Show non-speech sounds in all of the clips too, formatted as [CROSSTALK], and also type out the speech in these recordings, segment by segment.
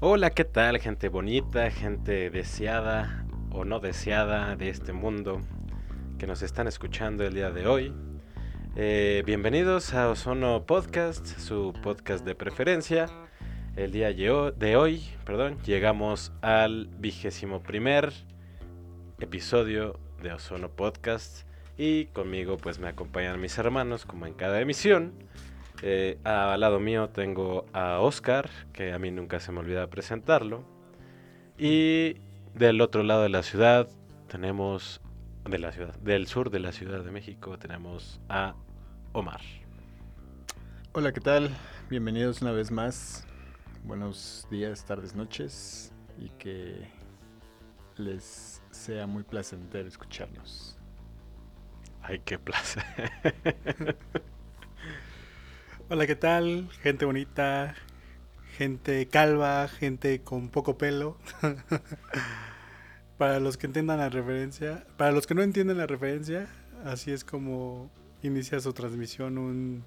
Hola, ¿qué tal gente bonita, gente deseada o no deseada de este mundo que nos están escuchando el día de hoy? Eh, bienvenidos a Ozono Podcast, su podcast de preferencia. El día de hoy, perdón, llegamos al vigésimo primer episodio de Ozono Podcast y conmigo pues me acompañan mis hermanos como en cada emisión. Eh, al lado mío tengo a Oscar, que a mí nunca se me olvida presentarlo. Y del otro lado de la ciudad tenemos, de la ciudad, del sur de la Ciudad de México tenemos a Omar. Hola, ¿qué tal? Bienvenidos una vez más. Buenos días, tardes, noches y que les sea muy placentero escucharnos. Ay, qué placer. [LAUGHS] Hola, ¿qué tal? Gente bonita, gente calva, gente con poco pelo. [LAUGHS] para los que entiendan la referencia, para los que no entienden la referencia, así es como inicia su transmisión un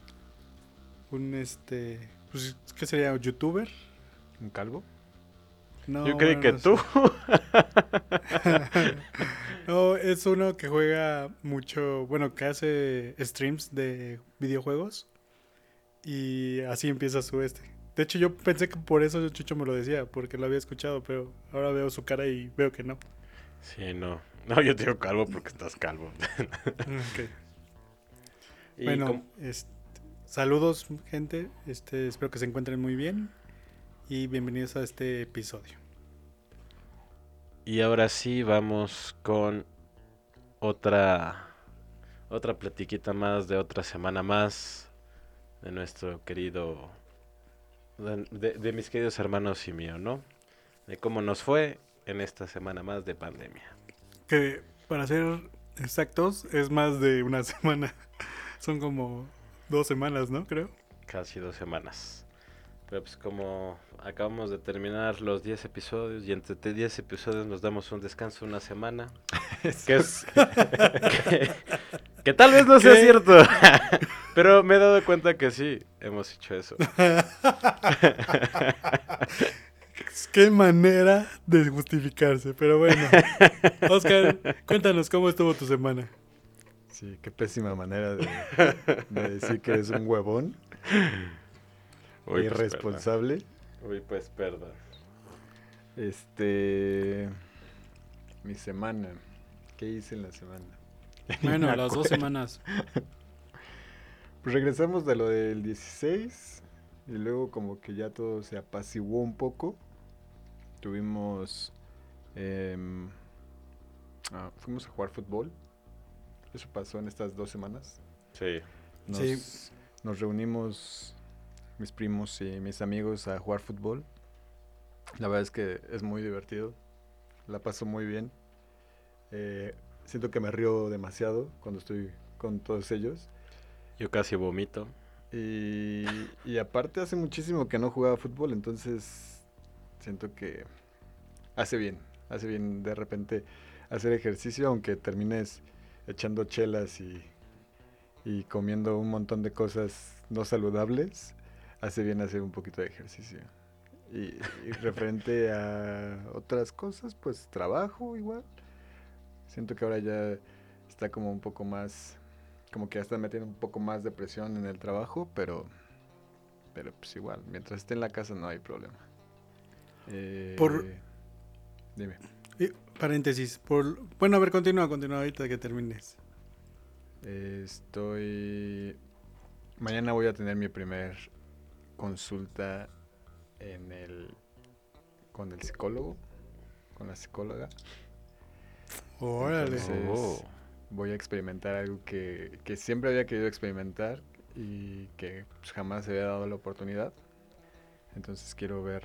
un este, pues, ¿qué sería? ¿Un youtuber? ¿Un calvo? No, Yo creí que tú. [LAUGHS] no, es uno que juega mucho, bueno, que hace streams de videojuegos y así empieza su este. De hecho, yo pensé que por eso Chucho me lo decía, porque lo había escuchado, pero ahora veo su cara y veo que no. Sí, no. No, yo te digo calvo porque estás calvo. [LAUGHS] bueno, saludos, gente. Este, espero que se encuentren muy bien. Y bienvenidos a este episodio. Y ahora sí, vamos con otra. Otra platiquita más de otra semana más de nuestro querido, de, mis queridos hermanos y mío, ¿no? De cómo nos fue en esta semana más de pandemia. Que para ser exactos es más de una [LAUGHS] semana. Son como dos semanas, ¿no? Creo. Casi dos semanas. Pero pues como acabamos de terminar los 10 episodios y entre 10 episodios nos damos un descanso una semana. [LAUGHS] que, es, [LAUGHS] que, tal vez no sea cierto. Pero me he dado cuenta que sí, hemos hecho eso. Qué manera de justificarse, pero bueno. Oscar, cuéntanos cómo estuvo tu semana. Sí, qué pésima manera de, decir que eres un huevón. Pues, irresponsable. Uy, pues perdón. Este. Mi semana. ¿Qué hice en la semana? Bueno, [LAUGHS] las dos semanas. Pues regresamos de lo del 16 y luego como que ya todo se apaciguó un poco. Tuvimos... Ah, fuimos a jugar fútbol. Eso pasó en estas dos semanas. Sí. Nos, nos reunimos mis primos y mis amigos a jugar fútbol. La verdad es que es muy divertido. La paso muy bien. Eh, siento que me río demasiado cuando estoy con todos ellos. Yo casi vomito. Y, y aparte hace muchísimo que no jugaba fútbol, entonces siento que hace bien, hace bien de repente hacer ejercicio, aunque termines echando chelas y, y comiendo un montón de cosas no saludables, hace bien hacer un poquito de ejercicio. Y, y, [LAUGHS] referente a otras cosas, pues trabajo igual. Siento que ahora ya está como un poco más como que ya están metiendo un poco más de presión en el trabajo, pero, pero pues igual, mientras esté en la casa no hay problema. Eh, por... Dime. paréntesis, por... Bueno, a ver, continúa, continúa ahorita que termines. estoy... Mañana voy a tener mi primer consulta en el... con el psicólogo, con la psicóloga. Órale. Oh voy a experimentar algo que, siempre había querido experimentar y que pues, jamás se había dado la oportunidad. Entonces quiero ver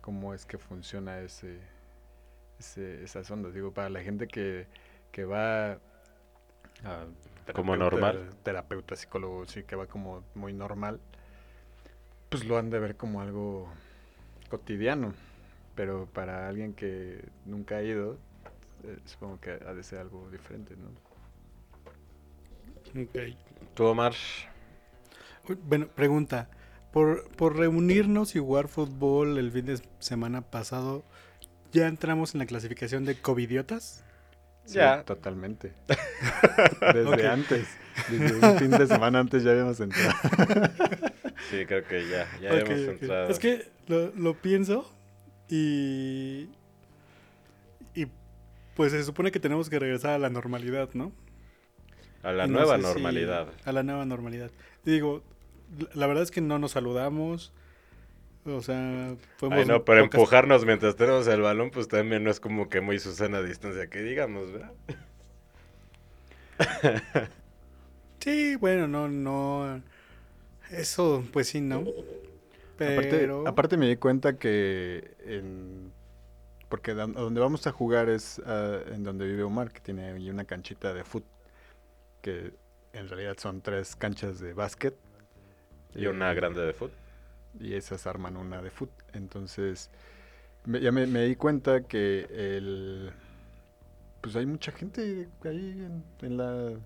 cómo es que funciona ese, ese esas ondas. Digo, para la gente que, que va a como normal. Terapeuta, psicólogo, sí, que va como muy normal, pues lo han de ver como algo cotidiano. Pero para alguien que nunca ha ido, eh, supongo que ha de ser algo diferente, ¿no? Ok. ¿Tú, Omar? Bueno, pregunta. por, por reunirnos y jugar fútbol el fin de semana pasado, ¿ya entramos en la clasificación de covidiotas? Sí, Ya. totalmente. [LAUGHS] Desde antes. Desde un fin de semana antes ya habíamos entrado. [LAUGHS] Sí, creo que ya, ya Ok, hemos ok. entrado. Es que lo, lo pienso. Y pues se supone que tenemos que regresar a la normalidad, ¿no? A la Y no nueva si- normalidad. a la nueva normalidad. Digo, la- verdad es que no nos saludamos. O sea, fuimos Ay, no, pero pocas- empujarnos mientras tenemos el balón, pues también no es como que muy Susana distancia, que digamos, ¿verdad? [LAUGHS] Sí, bueno, no, no. Eso, pues sí, no. Pero. Aparte, aparte me di cuenta que en... Porque donde vamos a jugar es ah, en donde vive Omar, que tiene ahí una canchita de fútbol, que en realidad son tres canchas de básquet. Y una Eh, grande de fútbol. y esas arman una de fútbol. Entonces, me- ya me, me di cuenta que el... Pues hay mucha gente ahí en, en la,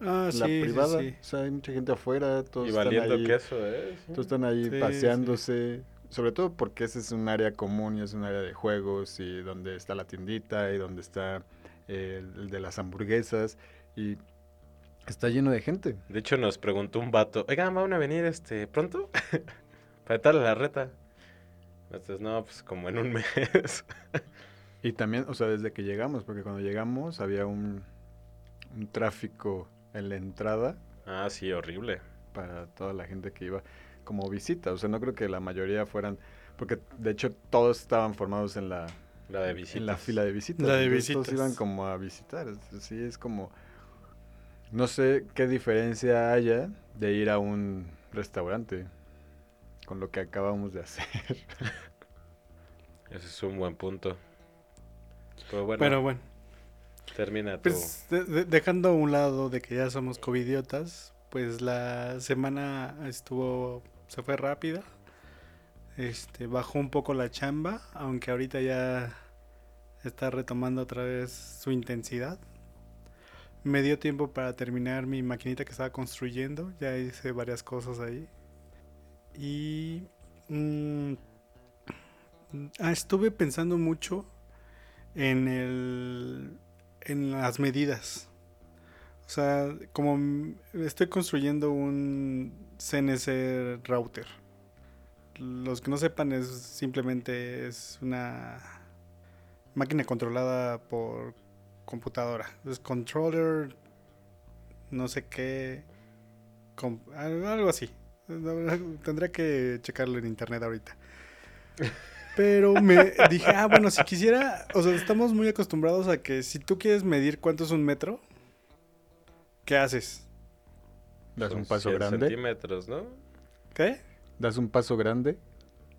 Ah, la sí, privada. sí. O sea, hay mucha gente afuera, todos Y están valiendo ahí, queso, ¿eh? Todos están ahí Sí, sí. paseándose. Sobre todo porque ese es un área común y es un área de juegos y donde está la tiendita y donde está eh, el, de las hamburguesas y está lleno de gente. De hecho, nos preguntó un vato, oigan, ¿van a venir este pronto? [LAUGHS] Para darle la reta. Entonces, no, pues como en un [LAUGHS] mes. Y también, o sea, desde que llegamos, porque cuando llegamos había un, un tráfico en la entrada ah, sí, horrible. para toda la gente que iba como visita. O sea, no creo que la mayoría fueran, porque de hecho todos estaban formados en la, La de visitas. en la fila de visitas. La de entonces Todos visitas. iban como a visitar. Sí, es como, no sé qué diferencia haya de ir a un restaurante con lo que acabamos de hacer. Ese es un buen punto. Pero bueno, Pero bueno, termina tu... pues de- de- dejando a un lado de que ya somos covidiotas, pues la semana estuvo, se fue rápida. Este, bajó un poco la chamba, aunque ahorita ya está retomando otra vez su intensidad. Me dio tiempo para terminar mi maquinita que estaba construyendo, ya hice varias cosas ahí. Y mm, ah, estuve pensando mucho en el en las medidas. O sea, como estoy construyendo un CNC router. Los que no sepan es simplemente es una máquina controlada por computadora. Es controller no sé qué algo así. Tendré que checarlo en internet ahorita. Pero me [LAUGHS] dije, ah, bueno, si quisiera, o sea, estamos muy acostumbrados a que si tú quieres medir cuánto es un metro, ¿qué haces? Das un paso 100 grande. centímetros, ¿no? ¿Qué? Das un paso grande.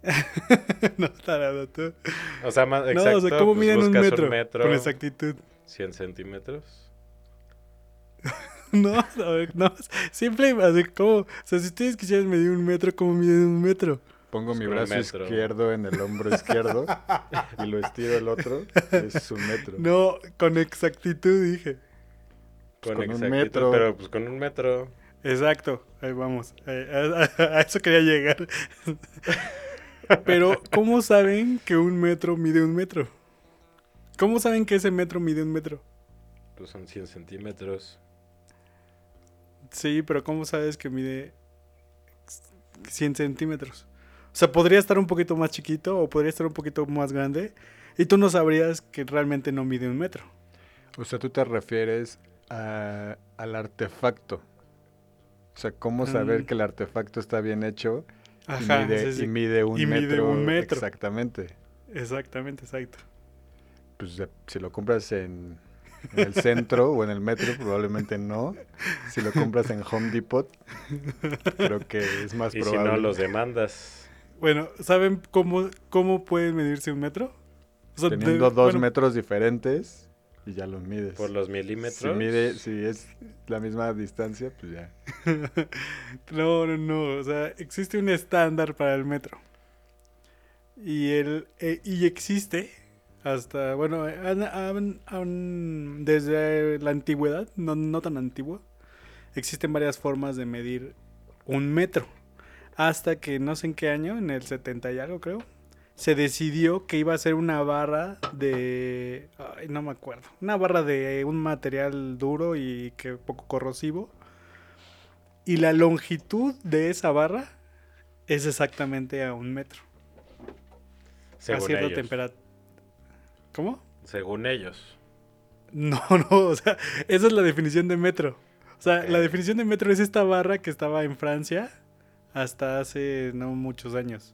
[LAUGHS] no, tarado, tú. O sea, más No, exacto, o sea, ¿cómo pues miden un metro? Con exactitud. 100 centímetros. [LAUGHS] No, a ver, no, simple, así como, o sea, si ustedes quisieran medir un metro, ¿cómo miden un metro? Pongo Pues mi un brazo metro. izquierdo en el hombro izquierdo y lo estiro el otro. Es un metro. No, con exactitud dije. Con, con un exactitud, metro. pero pues con un metro. Exacto, ahí vamos. eh, A, a- a eso quería llegar. Pero, ¿cómo saben que un metro mide un metro? ¿Cómo saben que ese metro mide un metro? Pues son 100 centímetros. Sí, pero ¿cómo sabes que mide 100 centímetros? O sea, podría estar un poquito más chiquito o podría estar un poquito más grande y tú no sabrías que realmente no mide un metro. O sea, tú te refieres a- al artefacto. O sea, cómo saber Mm. que el artefacto está bien hecho y, Ajá, mide, sí, sí. y mide un Y mide metro. un metro. Exactamente. Exactamente, exacto. Pues de- si lo compras en, en el centro o en el metro, probablemente no. Si lo compras en Home Depot, creo que es más Y si probable. no, los demandas. Bueno, ¿saben cómo, cómo puede medirse un metro? O sea, de- Teniendo dos bueno, metros diferentes y ya los mides. Por los milímetros. Si mide, si es la misma distancia, pues ya. [LAUGHS] No, no, no. O sea, existe un estándar para el metro. Y, el, eh, y existe hasta, bueno, han- han- han- desde la antigüedad, no, no tan antigua, existen varias formas de medir un metro. Hasta que no sé en qué año, en el 70 y algo creo, se decidió que iba a ser una barra de... Ay, no me acuerdo. Una barra de un material duro y que poco corrosivo. Y la longitud de esa barra es exactamente a un metro. Según a cierta temperatura. ¿Cómo? Según ellos. [LAUGHS] No, no, o sea, esa es la definición de metro. O sea, la definición de metro es esta barra que estaba en Francia hasta hace no muchos años.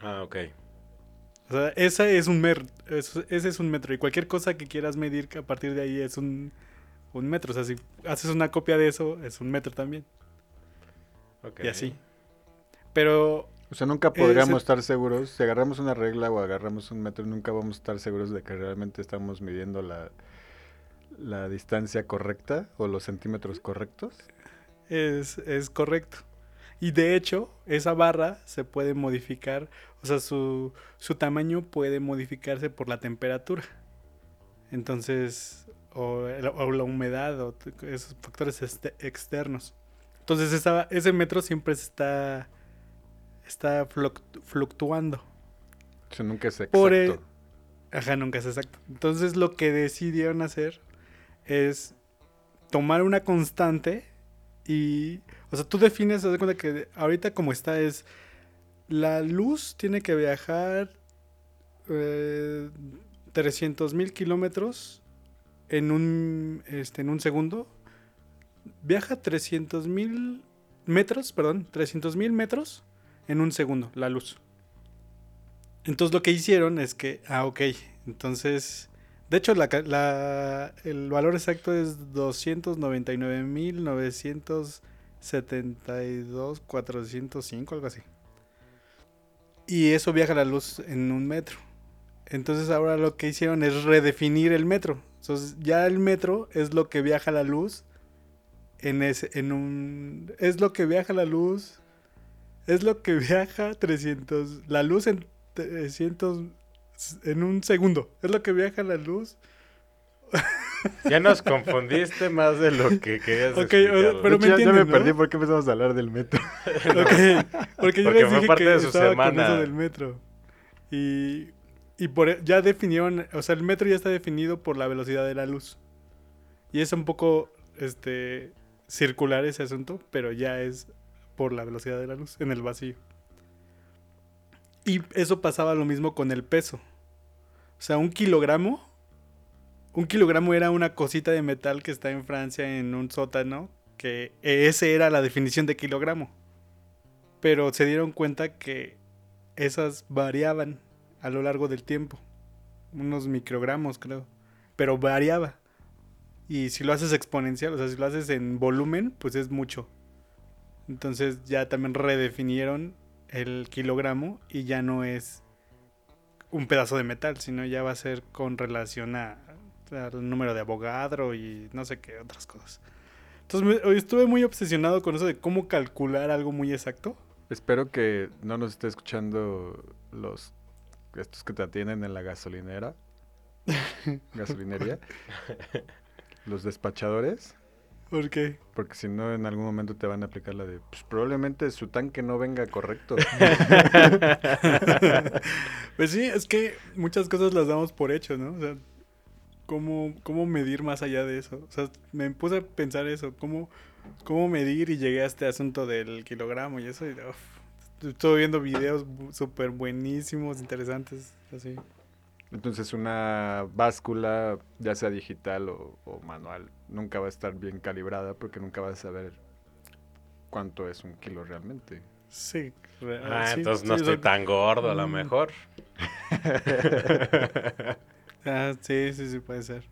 Ah, ok. O sea, esa es un metro, ese es un metro y cualquier cosa que quieras medir a partir de ahí es un, un metro. O sea, si haces una copia de eso, es un metro también. Y así. Pero O sea, nunca Ese- podríamos estar seguros, si agarramos una regla o agarramos un metro, nunca vamos a estar seguros de que realmente estamos midiendo la, la distancia correcta o los centímetros correctos. Es, es correcto. Y de hecho, esa barra se puede modificar, o sea, su, su tamaño puede modificarse por la temperatura. Entonces, o, o la humedad, o esos factores este- externos. Entonces, esa- ese metro siempre está, está fluct- fluctuando. O sea, nunca es exacto. Por el- Ajá, nunca es exacto. Entonces lo que decidieron hacer es tomar una constante y... O sea, tú defines, haz de cuenta que ahorita como está es... La luz tiene que viajar eh, 300 mil kilómetros en un, este, en un segundo. Viaja 300 mil metros, perdón, 300 mil metros en un segundo, la luz. Entonces lo que hicieron es que, ah, ok, entonces, de hecho la- el valor exacto es 299.972.405, algo así. Y eso viaja la luz en un metro. Entonces ahora lo que hicieron es redefinir el metro. Entonces ya el metro es lo que viaja la luz en ese, en un, es lo que viaja la luz, es lo que [LAUGHS] viaja 300, la luz en 300 en un segundo. Es lo que viaja la luz. [LAUGHS] Ya nos confundiste más de lo que querías Ok, pero me ya, ya me ¿no? perdí porque empezamos a hablar del metro. [LAUGHS] Ok, Porque yo [LAUGHS] Porque les fue dije parte que de su estaba con semana. eso del metro. Y, y por, ya definieron, o sea, el metro ya está definido por la velocidad de la luz. Y es un poco este circular ese asunto, pero ya es por la velocidad de la luz en el vacío. Y eso pasaba lo mismo con el peso. O sea, un kilogramo. Un kilogramo era una cosita de metal que está en Francia en un sótano. Que ese era la definición de kilogramo. Pero se dieron cuenta que esas variaban a lo largo del tiempo. Unos microgramos, creo. Pero variaba. Y si lo haces exponencial, o sea, si lo haces en volumen, pues es mucho. Entonces ya también redefinieron el kilogramo y ya no es un pedazo de metal, sino ya va a ser con relación a, al número de Avogadro y no sé qué otras cosas. Entonces me- hoy estuve muy obsesionado con eso de cómo calcular algo muy exacto. Espero que no nos esté escuchando los estos que te atienden en la gasolinera. [LAUGHS] gasolinería. [LAUGHS] los despachadores. ¿Por qué? Porque si no, en algún momento te van a aplicar la de, pues probablemente su tanque no venga correcto. [LAUGHS] Pues sí, es que muchas cosas las damos por hecho, ¿no? O sea, ¿cómo, cómo medir más allá de eso? O sea, me puse a pensar eso, ¿cómo, cómo medir? Y llegué a este asunto del kilogramo y eso. Y, uf, estuve viendo videos súper buenísimos, interesantes, así. Entonces una báscula, ya sea digital o, o manual, nunca va a estar bien calibrada porque nunca vas a saber cuánto es un kilo realmente. Sí. re- Ah, sí, entonces no sí, estoy tan gordo a lo Mm. mejor. [LAUGHS] [LAUGHS] Ah, sí, sí, sí, puede ser.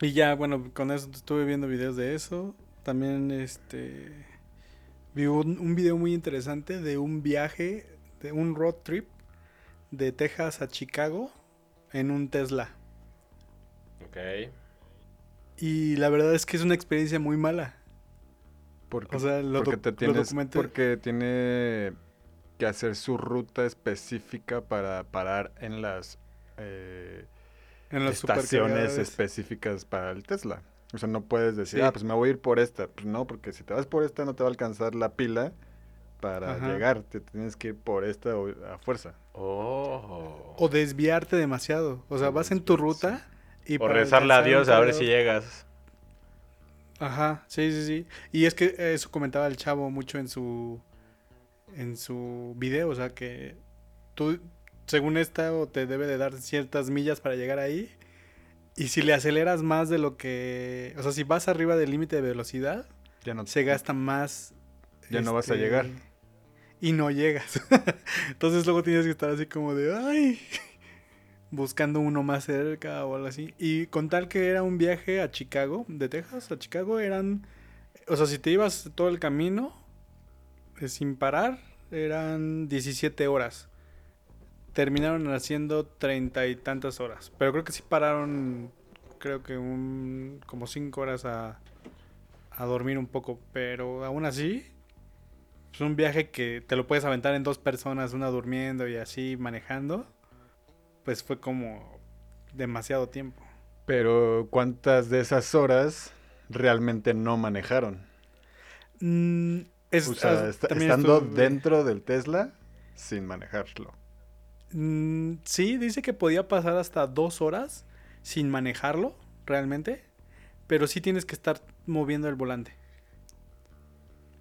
Y ya, bueno, con eso estuve viendo videos de eso. También, este, vi un, un video muy interesante de un viaje, de un road trip de Texas a Chicago en un Tesla. Ok. Y la verdad es que es una experiencia muy mala. Porque, O sea, lo, porque, te lo tienes, documenté- porque tiene que hacer su ruta específica para parar en las eh, en las estaciones específicas para el Tesla. O sea, no puedes decir, Sí. ah, pues me voy a ir por esta. Pues no, porque si te vas por esta no te va a alcanzar la pila para Ajá. llegar, te tienes que ir por esta a fuerza. Oh. O desviarte demasiado. O sea, O vas en tu ruta y O rezarle a Dios a ver si llegas. Ajá, sí, sí, sí. Y es que eso comentaba el chavo mucho en su en su video, o sea que tú según esta o te debe de dar ciertas millas para llegar ahí y si le aceleras más de lo que, o sea, si vas arriba del límite de velocidad, Ya no, se gasta más este, Ya no vas a llegar. y no llegas. [LAUGHS] Entonces luego tienes que estar así como de ay [LAUGHS] buscando uno más cerca o algo así. Y con tal que era un viaje a Chicago, de Texas a Chicago, eran. O sea, si te ibas todo el camino eh, sin parar, eran 17 horas. Terminaron haciendo treinta y tantas horas. Pero creo que sí pararon, creo que un, como 5 horas a, a dormir un poco. Pero aún así, es un viaje que te lo puedes aventar en dos personas, una durmiendo y así manejando. Pues fue como demasiado tiempo. Pero ¿cuántas de esas horas realmente no manejaron? Mm, es- o sea, estando estuve- dentro del Tesla sin manejarlo. Mm, sí, dice que podía pasar hasta dos horas sin manejarlo, realmente. Pero sí tienes que estar moviendo el volante.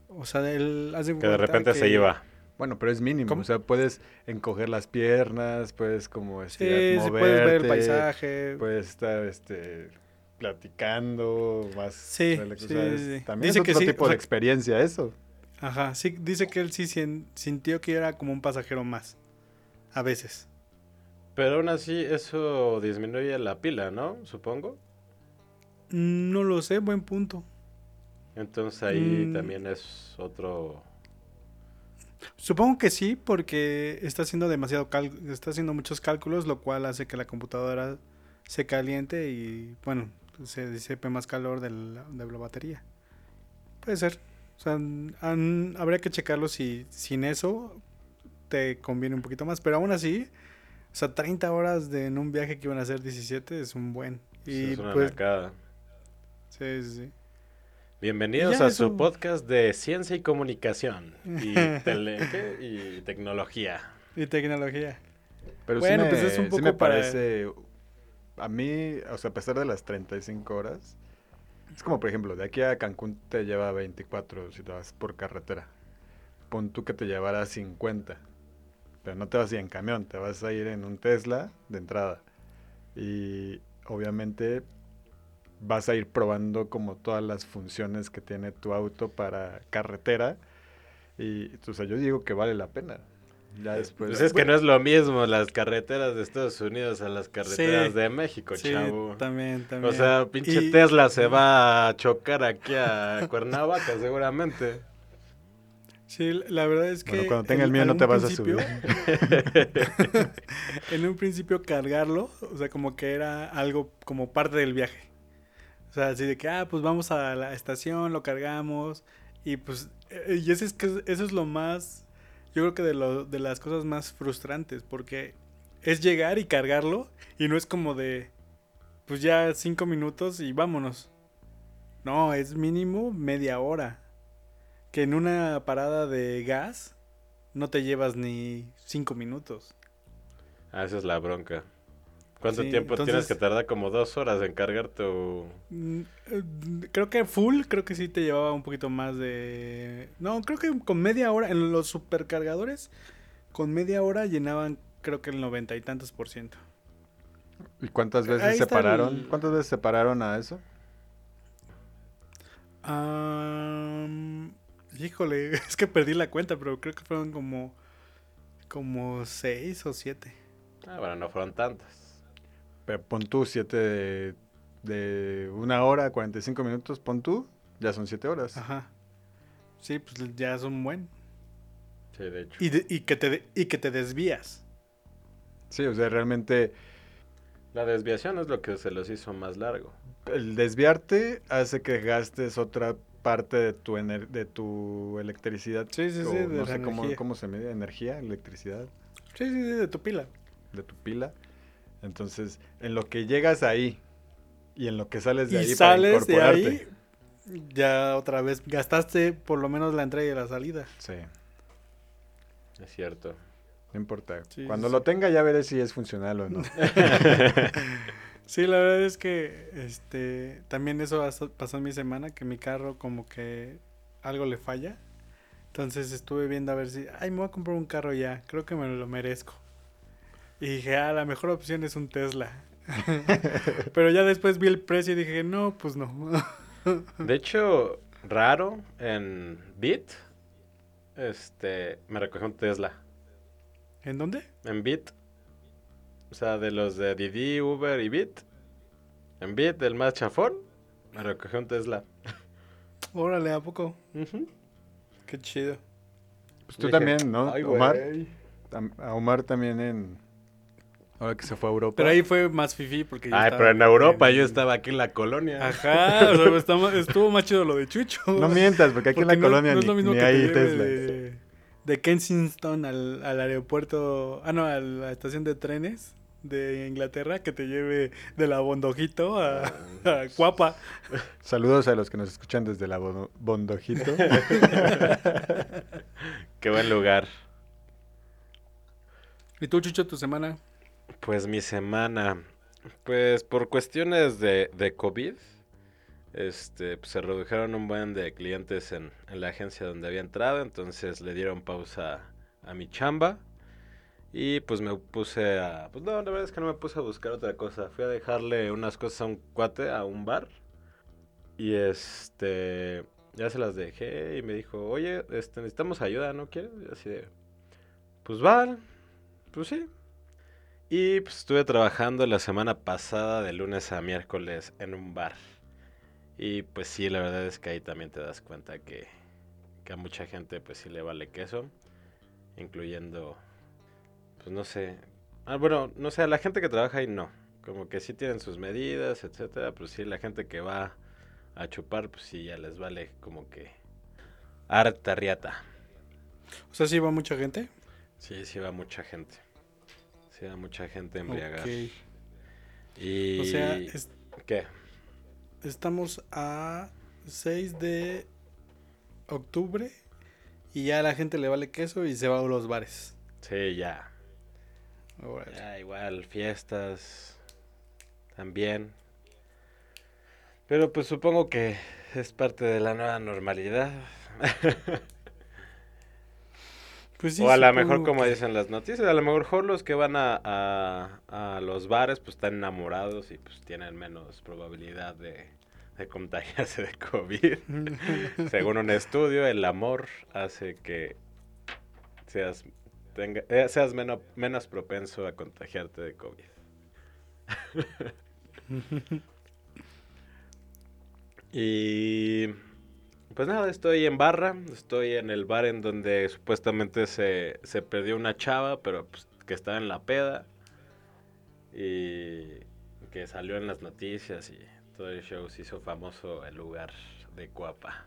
O sea, el, haz Que de repente se iba. Bueno, pero es mínimo. ¿Cómo? O sea, puedes encoger las piernas, puedes como Sí, estirar, sí puedes ver el moverte, paisaje. Puedes estar este, platicando más. Sí, relax- o sí, sea, sí, es- sí. También Dice es que otro sí, tipo o de experiencia eso. Ajá, sí, dice que él sí sintió que era como un pasajero más. A veces. Pero aún así, eso disminuye la pila, ¿no? Supongo. No lo sé, buen punto. Entonces ahí Mm. también es otro. Supongo que sí, porque está haciendo demasiado cal- está haciendo muchos cálculos, lo cual hace que la computadora se caliente y bueno, se disipe más calor de la, de la batería. Puede ser. O sea, habría que checarlo si sin eso te conviene un poquito más, pero aún así, o sea, 30 horas de, en un viaje que iban a ser 17 es un buen. Y es una pues, nacada. sí, sí, sí. Bienvenidos a su podcast de ciencia y comunicación y, [LAUGHS] tele- y tecnología. Y tecnología. Pero Bueno, sí me, pues es un sí poco me para- parece. A mí, o sea, a pesar de las 35 horas, es como, por ejemplo, de aquí a Cancún te lleva 24 si te vas por carretera. Pon tú que te llevará 50. No te vas a ir en camión, te vas a ir en un Tesla de entrada. Y obviamente vas a ir probando como todas las funciones que tiene tu auto para carretera. Y, o sea, yo digo que vale la pena. Ya después. Pues es que no es lo mismo las carreteras de Estados Unidos a las carreteras Sí. de México, Sí, chavo. también, también. O sea, pinche Y- Tesla se va a chocar aquí a Cuernavaca seguramente. Sí, la verdad es que. Bueno, cuando tenga el mío no te vas a subir. [LAUGHS] en un principio cargarlo, o sea, como que era algo como parte del viaje. O sea, así de que, ah, pues vamos a la estación, lo cargamos. Y pues, eh, y eso es, que eso es lo más, yo creo que de, lo, de las cosas más frustrantes, porque es llegar y cargarlo y no es como de, pues ya cinco minutos y vámonos. No, es mínimo media hora. Que en una parada de gas no te llevas ni cinco minutos. Ah, esa es la bronca. ¿Cuánto Sí, tiempo tienes que tardar? Como dos horas en cargar tu... Mm, eh, Creo que full, creo que sí te llevaba un poquito más de... No, creo que con media hora, en los supercargadores, con media hora llenaban creo que el noventa y tantos por ciento. ¿Y cuántas veces se está pararon? el- ¿Cuántas veces se pararon a eso? Am, híjole, [LAUGHS] es que perdí la cuenta, pero creo que fueron como, como seis o siete. Ah, bueno, no fueron tantas. Pero pon tú 7 de, de una hora, 45 minutos, pon tú, ya son 7 horas. Ajá. Sí, pues ya es un buen. Sí, de hecho. Y, de- y, que, te, de- y que te desvías. Sí, o sea, realmente La desviación es lo que se los hizo más largo. el desviarte hace que gastes otra parte de tu, ener- de tu electricidad. Sí, sí, sí, de no sé cómo, se mide, energía, electricidad Sí, sí, sí, de tu pila. de tu pila. Entonces, en lo que llegas ahí y en lo que sales de y ahí sales de para incorporarte. ahí, ya otra vez gastaste por lo menos la entrada y la salida. Sí. Es cierto. No importa. Sí, Cuando sí, lo tenga ya veré si es funcional o no. [LAUGHS] [LAUGHS] Sí, la verdad es que este también eso pasó en mi semana, que mi carro como que algo le falla. Entonces estuve viendo a ver si, ay, me voy a comprar un carro ya, creo que me lo merezco. Y dije, ah, la mejor opción es un Tesla. [LAUGHS] Pero ya después vi el precio y dije, no, pues no. [LAUGHS] De hecho, raro, en Bit, este, me recogió un Tesla. ¿En dónde? En Bit, o sea, de los de Didi, Uber y Bit. En Bit, el más chafón, me recogió un Tesla. [LAUGHS] Órale, ¿a poco? Qué chido. Pues tú Dije, también, ¿no? "Ay, Omar. güey". Tam- A Omar también en... Ahora que se fue a Europa. Pero ahí fue más fifi porque yo Ay, pero en Europa en- yo estaba aquí en la colonia. Ajá, o sea, está ma- estuvo más chido lo de Chucho. No mientas, porque aquí en la no- colonia no es ni, lo mismo ni que hay Tesla. De, de Kensington al, al aeropuerto, ah no, a la estación de trenes de Inglaterra que te lleve de la Bondojito a, a Cuapa. [LAUGHS] Saludos a los que nos escuchan desde la Bondojito. [LAUGHS] Qué buen lugar. ¿Y tú, Chucho, tu semana? Pues mi semana, pues por cuestiones de, de COVID, este, pues, se redujeron un buen de clientes en, en la agencia donde había entrado, entonces le dieron pausa a mi chamba y pues me puse a, pues no, la verdad es que no me puse a buscar otra cosa, fui a dejarle unas cosas a un cuate, a un bar y este, ya se las dejé y me dijo, oye, este, necesitamos ayuda, ¿no quieres? Y así de, pues va, pues sí. Y pues estuve trabajando la semana pasada de lunes a miércoles en un bar. Y pues sí, la verdad es que ahí también te das cuenta que, que a mucha gente pues sí le vale queso. Incluyendo, pues no sé. Ah, bueno, no sé, a la gente que trabaja ahí no. Como que sí tienen sus medidas, etcétera. Pero sí, la gente que va a chupar, pues sí, ya les vale como que harta riata. O sea, sí va mucha gente. Sí, sí va mucha gente. Sí va mucha gente a embriagar. Ok. Y... O sea, es- ¿Qué? estamos a 6 de octubre y ya a la gente le vale queso y se va a los bares. Sí, ya. Ya, igual, fiestas. También. Pero pues supongo que es parte de la nueva normalidad. [LAUGHS] Pues sí, o a lo mejor, como que- dicen las noticias, a lo mejor los que van a, a, a los bares pues están enamorados y pues tienen menos probabilidad de, de contagiarse de COVID. [LAUGHS] [LAUGHS] Según un estudio, el amor hace que seas, tenga, eh, seas menos, menos propenso a contagiarte de COVID. [LAUGHS] y pues nada, estoy en barra, estoy en el bar en donde supuestamente se, se perdió una chava, pero pues, que estaba en la peda y que salió en las noticias y todo el show se hizo famoso el lugar de Cuapa.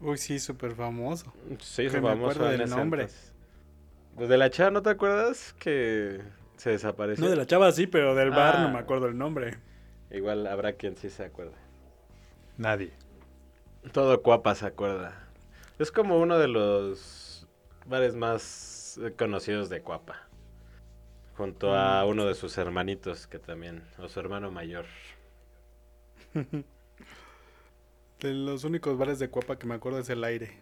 Uy, sí, súper famoso. Hizo Que me famoso acuerdo en del ese nombre. Pues de la chava, ¿no te acuerdas que se desapareció? No de la chava sí, pero del bar no Ah. me acuerdo el nombre. Igual habrá quien sí se acuerde. Nadie. Todo Cuapa se acuerda. Es como uno de los bares más conocidos de Cuapa. Junto a Mm. uno de sus hermanitos que también, o su hermano mayor. [LAUGHS] De los únicos bares de Cuapa que me acuerdo es el aire.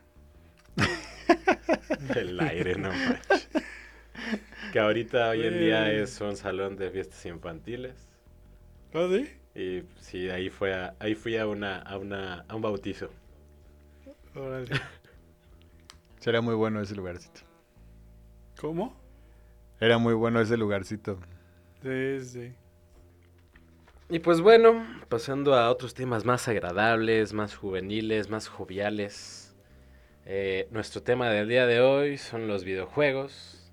[LAUGHS] El aire, no manches. Que ahorita hoy en día es un salón de fiestas infantiles. ¿Ah, sí? Y sí, ahí fue a- ahí fui a una, a una, a un bautizo. Órale. [LAUGHS] Será muy bueno ese lugarcito. ¿Cómo? Era muy bueno ese lugarcito. Sí, sí. Y pues bueno, pasando a otros temas más agradables, más juveniles, más joviales. Eh, nuestro tema del día de hoy son los videojuegos.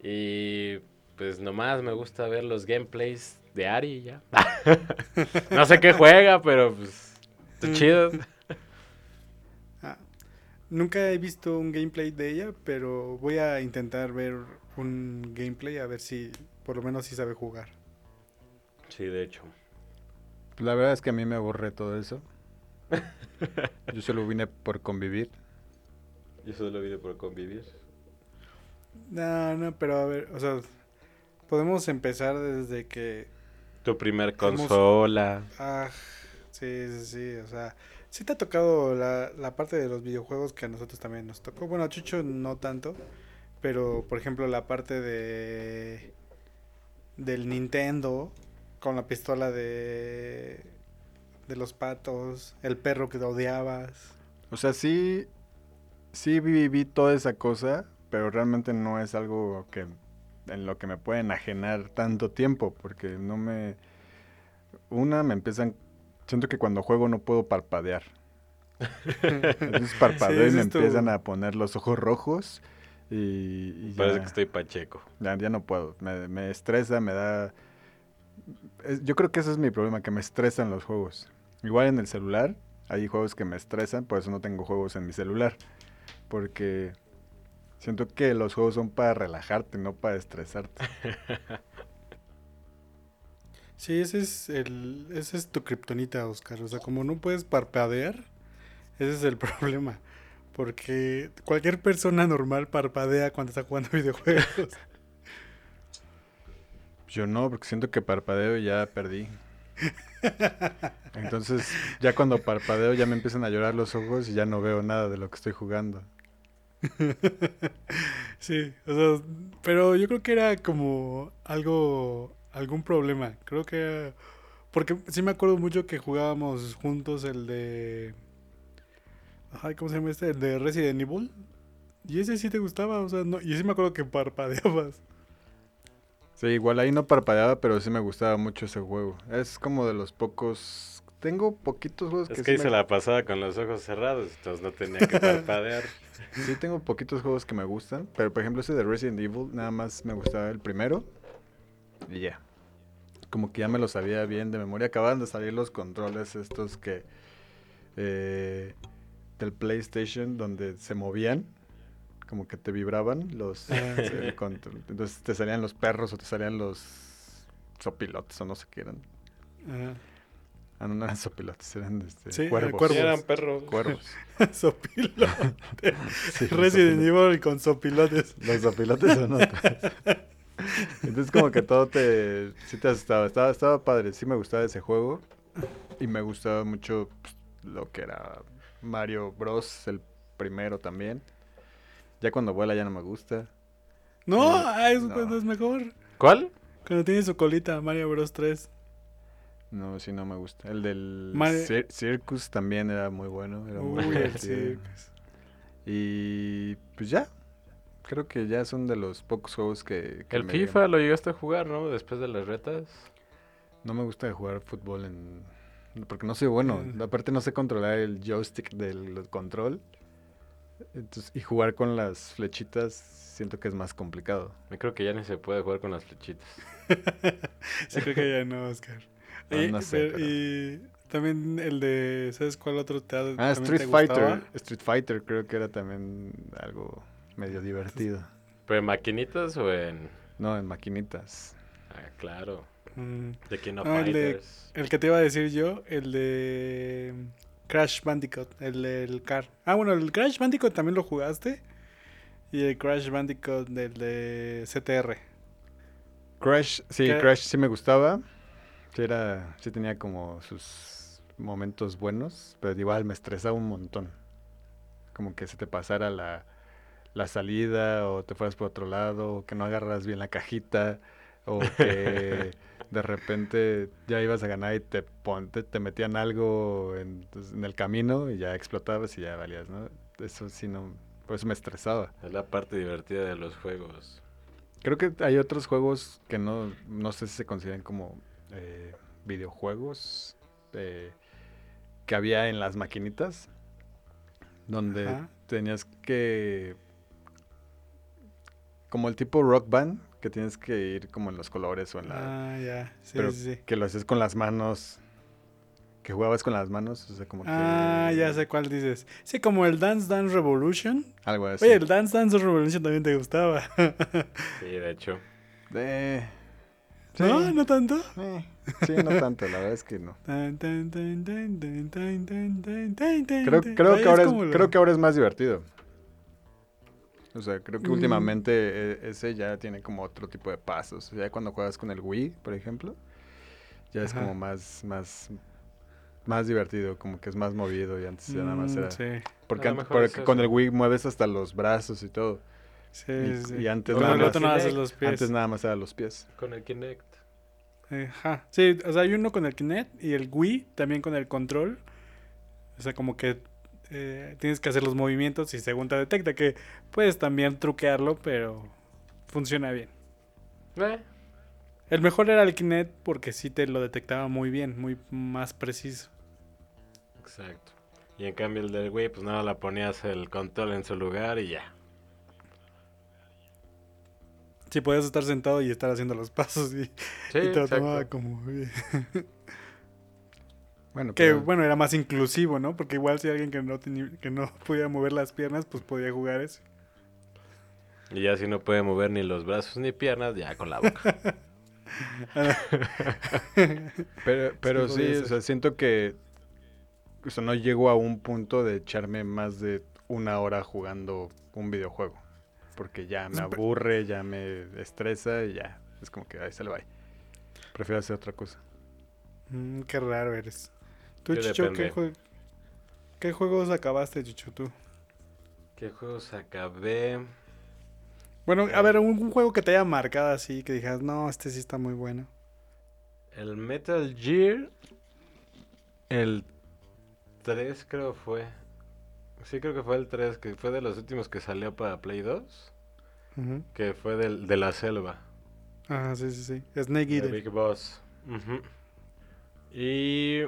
Y pues nomás me gusta ver los gameplays de Ari ya. [LAUGHS] no sé qué juega, pero pues está chido. [LAUGHS] Ah, nunca he visto un gameplay de ella, pero voy a intentar ver un gameplay a ver si por lo menos sí sabe jugar. Sí, de hecho. La verdad es que a mí me aburre todo eso. Yo solo vine por convivir. Yo solo vine por convivir. No, no, pero a ver, o sea, podemos empezar desde que... Tu primer Hemos- consola. Ah, sí, sí, sí, o sea, sí te ha tocado la, la parte de los videojuegos que a nosotros también nos tocó. Bueno, a Chucho no tanto, pero por ejemplo la parte de... del Nintendo con la pistola de... de los patos, el perro que odiabas. O sea, sí, sí viví toda esa cosa, pero realmente no es algo que en lo que me puede enajenar tanto tiempo, porque no me... Una, me empiezan... Siento que cuando juego no puedo parpadear. Entonces parpadeo [LAUGHS] y ese me tu- empiezan a poner los ojos rojos y, y Parece ya, que estoy pacheco. ya, ya no puedo. Me, me estresa, me da... yo creo que ese es mi problema, que me estresan los juegos. Igual en el celular, hay juegos que me estresan, por eso no tengo juegos en mi celular. Porque siento que los juegos son para relajarte, no para estresarte. [LAUGHS] Sí, ese es el, ese es tu kriptonita, Oscar. O sea, como no puedes parpadear, ese es el [LAUGHS] problema. Porque cualquier persona normal parpadea cuando está jugando [LAUGHS] videojuegos. Yo no, porque siento que parpadeo y ya perdí. [LAUGHS] Entonces, ya cuando parpadeo ya me empiezan a llorar los ojos y ya no veo nada de lo que estoy jugando. [LAUGHS] Sí, o sea, pero yo creo que era como algo, algún problema. Creo que era- porque sí me acuerdo mucho que jugábamos juntos el de, ay, ¿cómo se llama este? El de Resident Evil. Y ese sí te gustaba, o sea, no, y sí me acuerdo que parpadeabas. Sí, igual ahí no parpadeaba, pero sí me gustaba mucho ese juego. Es como de los pocos... Tengo poquitos juegos Es que, que sí hice me... la pasada con los ojos cerrados, entonces no tenía que [LAUGHS] parpadear. Sí, tengo poquitos juegos que me gustan, pero por ejemplo ese de Resident Evil nada más me gustaba el primero y ya. Como que ya me lo sabía bien de memoria. Acaban de salir los controles estos que... eh, del PlayStation donde se movían, como que te vibraban los... Ah, sí. el control. Entonces te salían los perros o te salían los sopilotes o no sé qué eran. Ajá. Ah, no, no eran sopilotes, eran este, Sí, cuervos. cuervos. Sí, eran perros. Cuervos. [LAUGHS] Sopilote. [LAUGHS] Sí, Resident sopilotes. Evil con sopilotes. Los sopilotes son otros. Entonces como que todo te... Sí te asustaba. Estaba, estaba padre. Sí me gustaba ese juego. Y me gustaba mucho pues, lo que era Mario Bros. El primero también. Ya cuando vuela ya no me gusta. No, No, ah, es no. cuando es mejor. ¿Cuál? Cuando tiene su colita, Mario Bros 3. No, sí no me gusta. El del Mario- Cir- Circus también era muy bueno. Era muy Uy, el. Circus. Y pues ya. Creo que ya son de los pocos juegos que... que El me- FIFA lo llegaste a jugar, ¿no? Después de las retas. No me gusta jugar fútbol en... Porque no soy bueno. Mm. Aparte no sé controlar el joystick del control. Entonces, y jugar con las flechitas siento que es más complicado. Yo creo que ya ni se puede jugar con las flechitas. [LAUGHS] Sí, creo que ya no, Oscar. Ah, y, no sé, pero- pero- y también el de, ¿sabes cuál otro te ha- Ah, Street te Fighter. gustaba? Street Fighter creo que era también algo medio divertido. ¿Pero en maquinitas o en...? No, en maquinitas. Ah, claro. Mm, De King of No, el de-. El que te iba a decir yo, el de Crash Bandicoot, el del car. Ah, bueno, el Crash Bandicoot también lo jugaste. Y el Crash Bandicoot del de CTR. Crash, sí, ¿Qué? Crash sí me gustaba. Sí, era, sí tenía como sus momentos buenos, pero igual me estresaba un montón. Como que se te pasara la, la salida o te fueras por otro lado, o que no agarras bien la cajita, o que [LAUGHS] de repente ya ibas a ganar y te, pon- te, te metían algo en, pues, en el camino y ya explotabas y ya valías, ¿no? Eso sí no, por eso me estresaba. Es la parte divertida de los juegos. Creo que hay otros juegos que no, no sé si se consideran como eh, videojuegos eh, que había en las maquinitas, donde Ajá. tenías que, como el tipo rock band, que tienes que ir como en los colores o en la... Ah, ya, sí, sí, sí. Que lo haces con las manos, que jugabas con las manos, o sea, como que... Ah, ya sé cuál dices. Sí, como el Dance Dance Revolution. Algo así. Oye, el Dance Dance Revolution también te gustaba. [LAUGHS] sí, de hecho. Eh, no, no tanto. Eh, sí, no tanto, la verdad es que no. creo, creo, que ahora creo que ahora es más divertido. O sea, creo que Mm. últimamente eh, ese ya tiene como otro tipo de pasos. Ya cuando juegas con el Wii, por ejemplo, ya es Ajá. como más, más, más divertido, como que es más movido y antes ya nada más Mm, era... Sí, Porque, A an- lo mejor es porque con el Wii mueves hasta los brazos y todo. sí, Y- sí. y antes nada más- Kinect. los pies. Antes nada más era los pies. Con el Kinect. Ajá. Sí, o sea, hay uno con el Kinect y el Wii también con el control. O sea, como que eh, tienes que hacer los movimientos y según te detecta que puedes también truquearlo, pero funciona bien. Eh, El mejor era el Kinect porque sí te lo detectaba muy bien, muy más preciso. exacto. Y en cambio el del Wii, pues nada, la ponías el control en su lugar y ya. Sí, podías estar sentado y estar haciendo los pasos y, Sí, y te lo tomaba como... [LAUGHS] Bueno, Que pero- bueno, era más inclusivo, ¿no? Porque igual si alguien que no, tenía, que no [LAUGHS] podía mover las piernas, pues podía jugar eso. Y ya si no puede mover ni los brazos ni piernas, ya con la boca. [LAUGHS] [LAUGHS] Pero, pero Sí, o sea, siento que o sea, no llego a un punto de echarme más de una hora jugando un videojuego. Porque ya me aburre, ya me estresa y ya. Es como que ahí se le va. Prefiero hacer otra cosa. Mm, qué raro eres. Tú, Chicho, ¿qué, jue- qué juegos acabaste, Chicho, tú? ¿Qué juegos acabé? Bueno, a ver, un, un juego que te haya marcado así, que dijeras, no, este sí está muy bueno. El Metal Gear. El 3 creo fue. Sí, creo que fue el 3, que fue de los últimos que salió para Play 2. Ujú. Que fue del, de la selva. Ah, sí, sí, sí. Snake Eater. Big Boss. Y.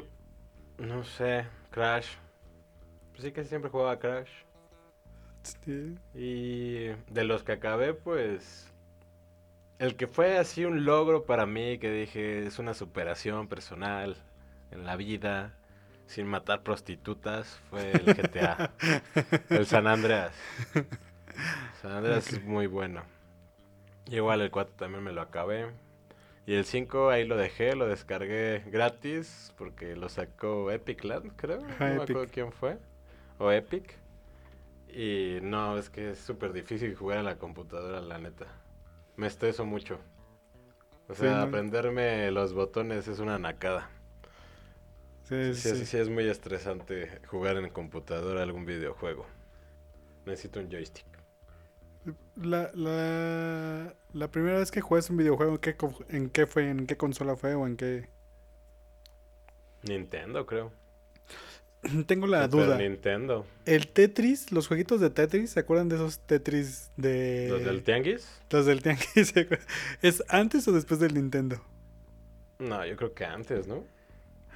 No sé, Crash. Pues sí que siempre jugaba Crash. Sí. Y de los que acabé, pues. El que fue así un logro para mí, que dije es una superación personal en la vida, sin matar prostitutas, fue el GTA. [LAUGHS] el San Andreas. San Andreas es muy bueno. Y igual el 4 también me lo acabé. Y el 5 ahí lo dejé, lo descargué gratis porque lo sacó Epic Land, creo. Ajá, no me acuerdo quién fue. O Epic. Y no, es que es súper difícil jugar en la computadora, la neta. Me estreso mucho. O Sí, sea, ¿no? aprenderme los botones es una nacada. Sí, Sí, sí. sí, sí, es muy estresante jugar en computadora algún videojuego. Necesito un joystick. La, la, la primera vez que jugaste un videojuego, ¿en qué, ¿en qué fue? ¿En qué consola fue o en qué? Nintendo, creo. [CLEARS THROAT] Tengo la Super duda. Nintendo. El Tetris, los jueguitos de Tetris, ¿se acuerdan de esos Tetris de... ¿Los del Tianguis? Los del Tianguis. [LAUGHS] ¿Es antes o después del Nintendo? No, yo creo que antes, ¿no?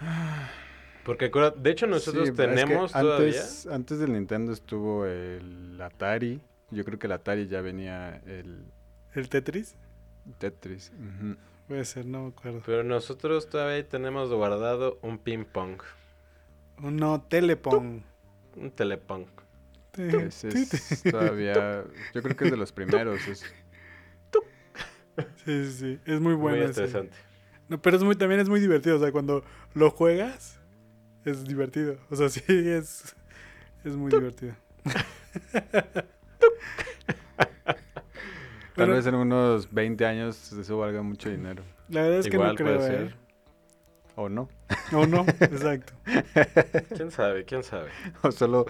[SIGHS] Porque de hecho nosotros Sí, pero es que tenemos todavía. antes, antes del Nintendo estuvo el Atari. Yo creo que el Atari ya venía el ¿El Tetris? Tetris. Puede ser, no me acuerdo. Pero nosotros todavía tenemos guardado un ping pong. No, Telepong. Un telepong. Ese es todavía, yo creo que es de los primeros. es- Sí, sí, sí. Es muy bueno. Muy ese. estresante. No, pero es muy, también es muy divertido. O sea, cuando lo juegas, es divertido. O sea, [LAUGHS] sí, es, es muy divertido. [LAUGHS] [LAUGHS] Tal vez en unos 20 años eso valga mucho dinero. La verdad es que Igual no creo, puede ¿eh? ser. O no. O no, exacto. [LAUGHS] ¿Quién sabe? ¿Quién sabe? O solo,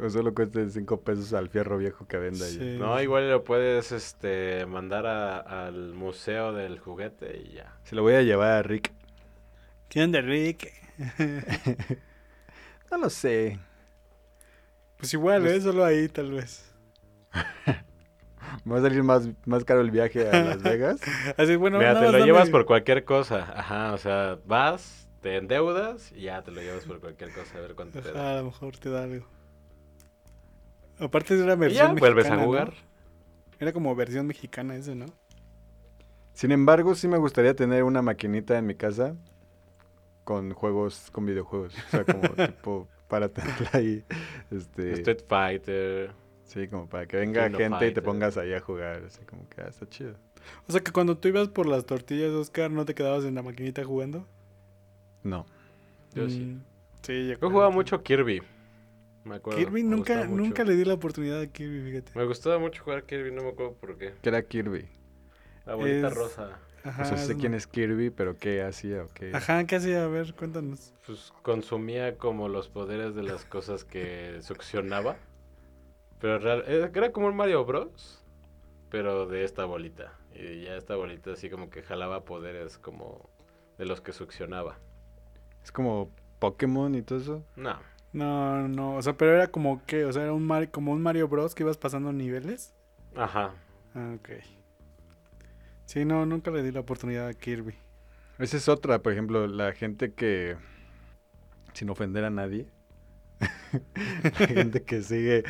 o solo cueste 5 pesos al fierro viejo que venda. Sí. No, igual lo puedes este, mandar a- al museo del juguete y ya. Se lo voy a llevar a Rick. ¿Qué onda, Rick? [LAUGHS] No lo sé. Pues igual, ¿eh? Solo ahí, tal vez. [LAUGHS] Me va a salir más, más caro el viaje a Las Vegas. [LAUGHS] Así, bueno, Mira, nada te lo dame- llevas por cualquier cosa. Ajá, o sea, vas, te endeudas y ya te lo llevas por cualquier cosa a ver cuánto te da. a lo mejor te da algo. Aparte es una Y versión ya vuelves a mexicana, ¿no? jugar. Era como versión mexicana ese, ¿no? Sin embargo, sí me gustaría tener una maquinita en mi casa con juegos, con videojuegos. O sea, como [LAUGHS] tipo para tenerla ahí. Este, Street Fighter. Sí, como para que venga Kino gente y te pongas ahí a jugar. Así como que ah, está chido. O sea que cuando tú ibas por las tortillas, Oscar, ¿no te quedabas en la maquinita jugando? No. Yo sí. Mm, Sí, yo jugaba que- mucho Kirby. me acuerdo. Kirby me nunca, nunca le di la oportunidad a Kirby, fíjate. Me gustaba mucho jugar Kirby, no me acuerdo por qué. Que era Kirby. La bolita Es- rosa. Ajá, o sea, sé quién es Kirby, pero qué hacía o qué. Ajá, ¿qué hacía? A ver, cuéntanos. Pues consumía como los poderes de las cosas que succionaba. Pero real- era era como un Mario Bros. Pero de esta bolita. Y ya esta bolita así como que jalaba poderes como de los que succionaba. Es como Pokémon y todo eso. No. No, no, o sea, pero era como que, o sea, era un Mar- como un Mario Bros que ibas pasando niveles. Ajá. Ah, ok. Sí, no, nunca le di la oportunidad a Kirby. Esa es otra, por ejemplo, la gente que, sin ofender a nadie, [LAUGHS] la gente que sigue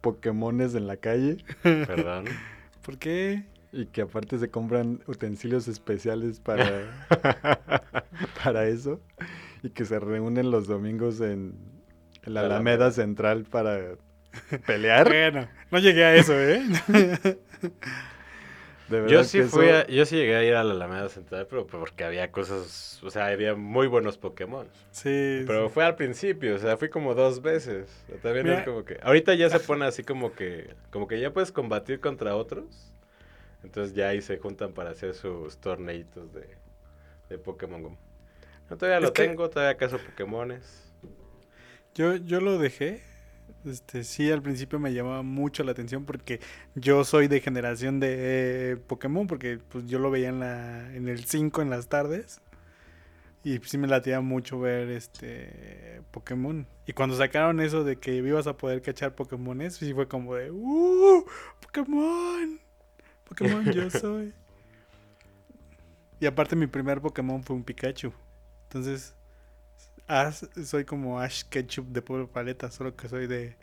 Pokémones en la calle Perdón. [LAUGHS] ¿Por qué? y que aparte se compran utensilios especiales para, [LAUGHS] para eso y que se reúnen los domingos en, en la La Alameda Alameda. Central para pelear. Bueno, no llegué a eso, ¿eh? [LAUGHS] De verdad Yo sí que fui eso- a- yo sí llegué a ir a la Alameda Central, pero porque había cosas, o sea, había muy buenos Pokémon. Sí. Pero sí. fue al principio, o sea, fui como dos veces. También Mira. es como que. Ahorita ya se [LAUGHS] pone así como que. Como que ya puedes combatir contra otros. Entonces ya ahí se juntan para hacer sus torneitos de, de Pokémon Go. Yo todavía Es lo que- tengo, todavía caso Pokémones. Yo, yo lo dejé. Este, sí, al principio me llamaba mucho la atención porque yo soy de generación de eh, Pokémon, porque pues yo lo veía en la, en el 5 en las tardes. Y sí me latía mucho ver este Pokémon. Y cuando sacaron eso de que ibas a poder cachar Pokémones, sí fue como de ¡Uh! ¡Pokémon! Pokémon yo [LAUGHS] soy. Y aparte mi primer Pokémon fue un Pikachu. Entonces, Ash- soy como Ash Ketchup de Pueblo Paleta, solo que soy de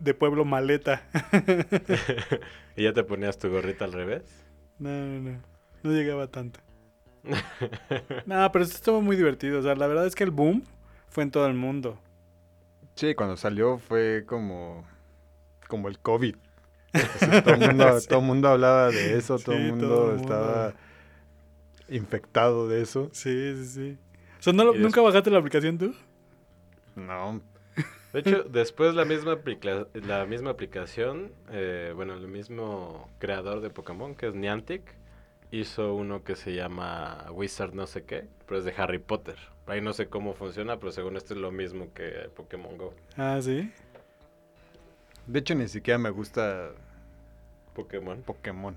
de Pueblo Maleta. [LAUGHS] [LAUGHS] y ya te ponías tu gorrita al revés. No, no, no. No llegaba tanto. [LAUGHS] No, pero esto estuvo muy divertido. O sea, la verdad es que el boom fue en todo el mundo. Sí, cuando salió fue como, como el COVID. Todo, el mundo, Sí. todo el mundo hablaba de eso, todo Sí, el mundo todo el mundo. estaba infectado de eso. Sí, sí, sí. O sea, ¿no lo- ¿nunca bajaste la aplicación tú? No, De hecho, [LAUGHS] después la misma, aplica- la misma aplicación, eh, bueno, el mismo creador de Pokémon, que es Niantic, hizo uno que se llama Wizard no sé qué, pero es de Harry Potter. Ahí no sé cómo funciona, pero según esto es lo mismo que Pokémon Go. Ah, sí. de hecho ni siquiera me gusta Pokémon. Pokémon.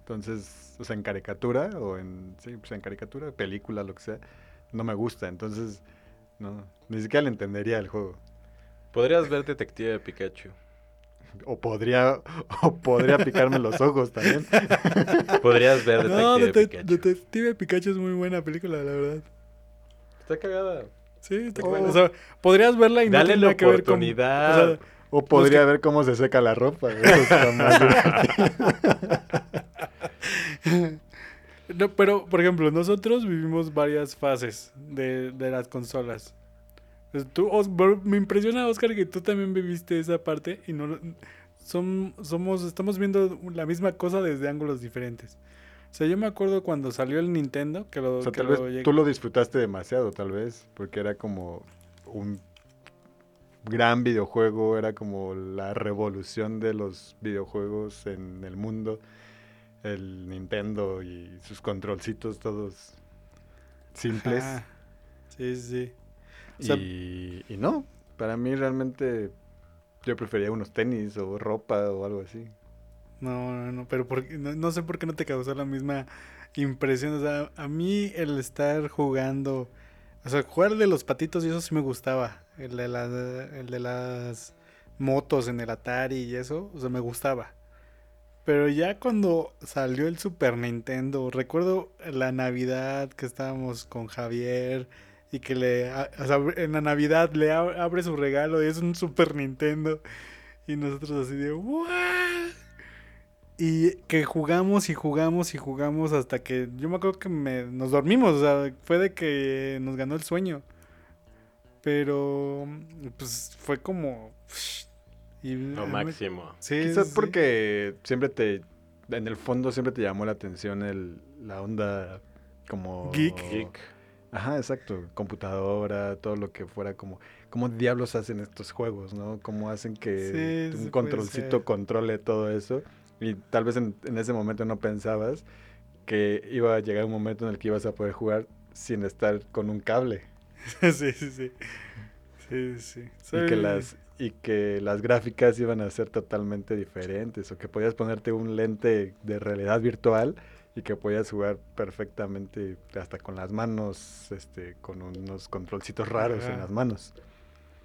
Entonces, o sea, en caricatura o en, sí, pues en caricatura, película, lo que sea, no me gusta. Entonces, no, ni siquiera le entendería el juego. Podrías ver Detective de Pikachu. O podría, o podría picarme los ojos también. [LAUGHS] Podrías ver Detective No, Pikachu. Detective Pikachu es muy buena película, la verdad. Está cagada. Sí, está Oh. buena. O sea, podrías verla y no Dale tiene la que ver con... oportunidad. o sea, O podría ver cómo se seca la ropa. Eso [LAUGHS] está más. [LAUGHS] No, pero, por ejemplo, nosotros vivimos varias fases de, de las consolas. Tú, me impresiona, Oscar, que tú también viviste esa parte y no son, somos, estamos viendo la misma cosa desde ángulos diferentes. O sea, yo me acuerdo cuando salió el Nintendo, que lo, O sea, que tal lo vez tú lo disfrutaste demasiado, tal vez, porque era como un gran videojuego, era como la revolución de los videojuegos en el mundo. El Nintendo y sus controlcitos todos simples. Ajá. Sí, sí, sí. O sea- y, y no, para mí realmente yo prefería unos tenis o ropa o algo así. No, no, no, pero por- no, no sé por qué no te causó la misma impresión. O sea, a mí el estar jugando, o sea, jugar de los patitos y eso sí me gustaba. El de, la- el de las motos en el Atari y eso, o sea, me gustaba. Pero ya cuando salió el Super Nintendo, recuerdo la Navidad que estábamos con Javier y que le, en la Navidad le ab- abre su regalo y es un Super Nintendo. Y nosotros así de, ¿what? Y que jugamos y jugamos y jugamos hasta que yo me acuerdo que nos dormimos, o sea, fue de que nos ganó el sueño. Pero, pues fue como... Y, Lo me- máximo. Sí, Quizás sí. porque siempre te, en el fondo siempre te llamó la atención el, la onda como... Geek. Geek. Ajá, exacto. Computadora, todo lo que fuera como... ¿Cómo diablos hacen estos juegos, no? ¿Cómo hacen que Sí, un controlcito controle todo eso? Y tal vez en, en ese momento no pensabas que iba a llegar un momento en el que ibas a poder jugar sin estar con un cable. [LAUGHS] sí, sí, sí. Sí, sí. Y que, las, y que las gráficas iban a ser totalmente diferentes. O que podías ponerte un lente de realidad virtual y que podías jugar perfectamente hasta con las manos, este, con unos controlcitos raros en las manos.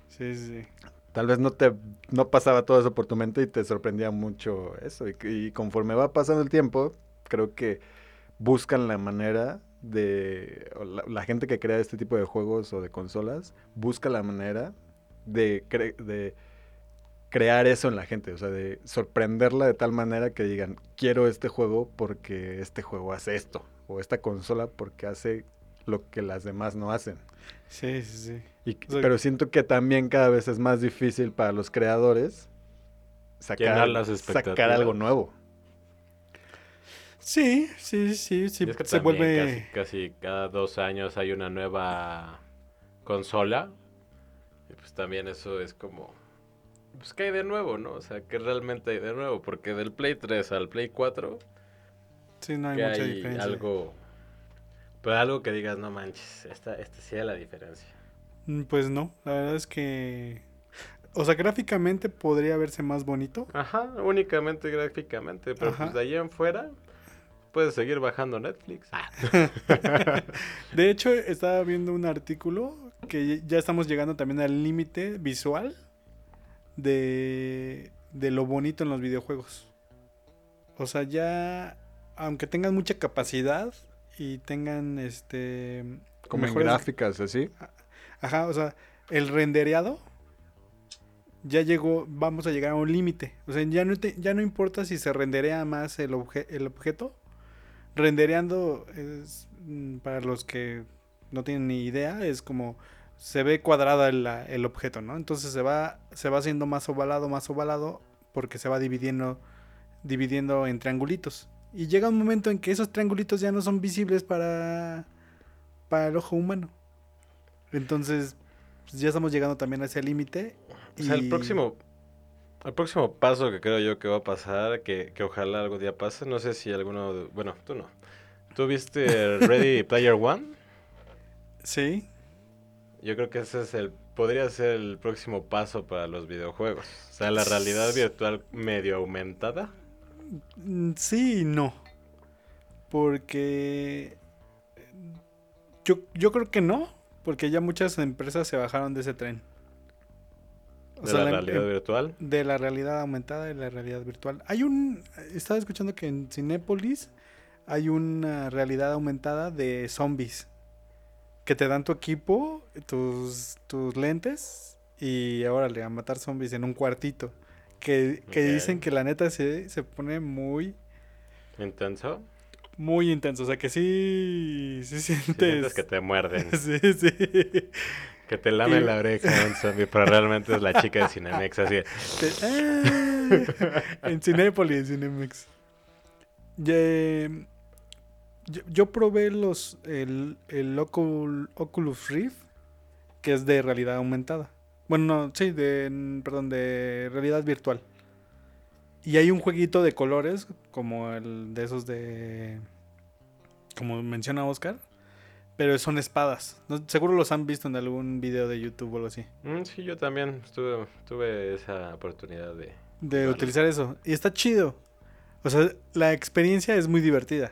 Sí, sí. Tal vez no te no pasaba todo eso por tu mente y te sorprendía mucho eso. Y, y conforme va pasando el tiempo, creo que buscan la manera de... la gente que crea este tipo de juegos o de consolas busca la manera de, cre- de crear eso en la gente. O sea, de sorprenderla de tal manera que digan, quiero este juego porque este juego hace esto. O esta consola porque hace lo que las demás no hacen. Sí, sí, sí. Y- O sea, pero siento que también cada vez es más difícil para los creadores sacar, las algo nuevo. Sí, sí, sí, sí. Es que se vuelve... casi, casi cada dos años hay una nueva consola. También eso es como... Pues que hay de nuevo, ¿no? O sea, que realmente hay de nuevo. Porque del Play 3 al Play 4, Sí, no hay mucha hay diferencia. algo... Pero algo que digas, no manches, esta, esta sí es la diferencia. Mm, Pues no, la verdad es que... O sea, gráficamente podría verse más bonito. Ajá, únicamente gráficamente. Pero Ajá. pues de ahí en fuera, puedes seguir bajando Netflix. Ah, [LAUGHS] De hecho, estaba viendo un artículo que ya estamos llegando también al límite visual de, de lo bonito en los videojuegos. O sea, ya, aunque tengan mucha capacidad y tengan este... Como en mejores- gráficas, así. Ajá, o sea, el rendereado ya llegó, vamos a llegar a un límite. O sea, ya no, te- ya no importa si se renderea más el, obje- el objeto. Rendereando es, mm, para los que no tienen ni idea, es como se ve cuadrada el, el objeto, ¿no? Entonces se va, se va haciendo más ovalado, más ovalado, porque se va dividiendo, dividiendo en triangulitos. Y llega un momento en que esos triangulitos ya no son visibles para, para el ojo humano. Entonces, pues, ya estamos llegando también a ese límite. O sea, el próximo, el próximo paso que creo yo que va a pasar, que, que ojalá algún día pase, no sé si alguno, de- bueno, tú no. ¿Tú viste Ready Player One? Sí, Yo creo que ese es el, podría ser el próximo paso para los videojuegos. O sea, la realidad virtual medio aumentada. Mm, sí y no. Porque yo, yo creo que no, porque ya muchas empresas se bajaron de ese tren. O De sea, la la em- realidad em- virtual. de la realidad aumentada y la realidad virtual. Hay un, estaba escuchando que en Cinépolis hay una realidad aumentada de zombies que te dan tu equipo, tus, tus lentes y ahora le a matar zombies en un cuartito. Que, que dicen que la neta se, se pone muy, Intenso. muy intenso. O sea que sí, sí Si sientes. sientes que te muerden. [LAUGHS] Sí, sí. Que te lamen Y- la oreja un zombie, pero realmente es la chica de Cinemex, así. Te- ¡Ah! en Cinépolis, en Cinemex. Ya, yo, yo probé los el, el Ocul- Oculus Rift, que es de realidad aumentada. Bueno, no, sí, de, perdón, de realidad virtual. Y hay un jueguito de colores, como el de esos de... Como menciona Oscar. Pero son espadas. No- seguro los han visto en algún video de YouTube o algo así. "Mm, sí, yo también estuve, tuve esa oportunidad de... de Vale. utilizar eso. Y está chido. O sea, la experiencia es muy divertida.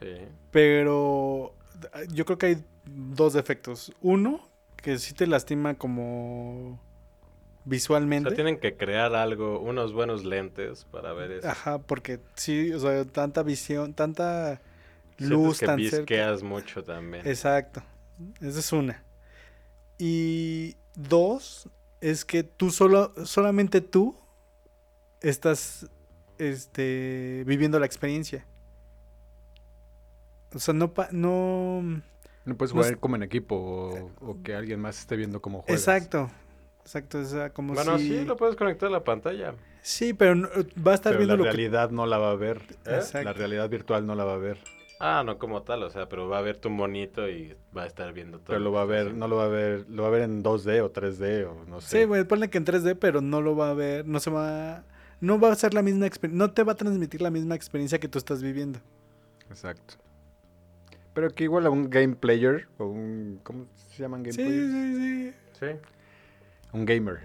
Sí. Pero yo creo que hay dos defectos. Uno, que sí te lastima como O visualmente. sea, tienen que crear algo, unos buenos lentes para ver eso. Ajá, porque sí, o sea, tanta visión, tanta luz que tan cerca. mucho también. Exacto. Esa es una. Y dos, es que tú solo, solamente tú estás este, viviendo la experiencia. O sea, no, pa- no... No puedes No jugar es- como en equipo o, o que alguien más esté viendo cómo juegas. Exacto. Exacto, o sea, como Bueno, si... sí, lo puedes conectar a la pantalla. Sí, pero no- va a estar Pero viendo la lo que... realidad no la va a ver. ¿Eh? Exacto. La realidad virtual no la va a ver. Ah, no como tal, o sea, pero va a ver tu monito y va a estar viendo todo. Pero lo va a ver, no lo va a ver, lo va a ver en 2D o 3D o no sé. Sí, güey, ponle que en 3D, pero no lo va a ver, no se va, no va a ser la misma experiencia, no te va a transmitir la misma experiencia que tú estás viviendo. Exacto. Pero que igual a un game player o un, ¿cómo se llaman game Sí, players? sí, sí. Sí. Un gamer.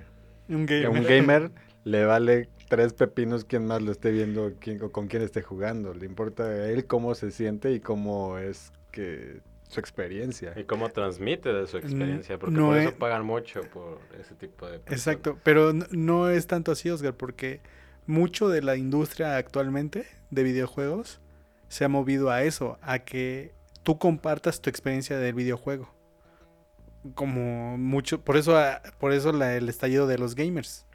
Un Que gamer. a un gamer le vale tres pepinos quién más lo esté viendo quién, o con quién esté jugando. Le importa a él cómo se siente y cómo es que su experiencia. Y cómo transmite de su experiencia, porque no por eso es- pagan mucho por ese tipo de personas. Exacto, pero n- no es tanto así, Oscar, porque mucho de la industria actualmente de videojuegos se ha movido a eso, a que tú compartas tu experiencia del videojuego. Como mucho, por eso, ah, por eso la- el estallido de los gamers.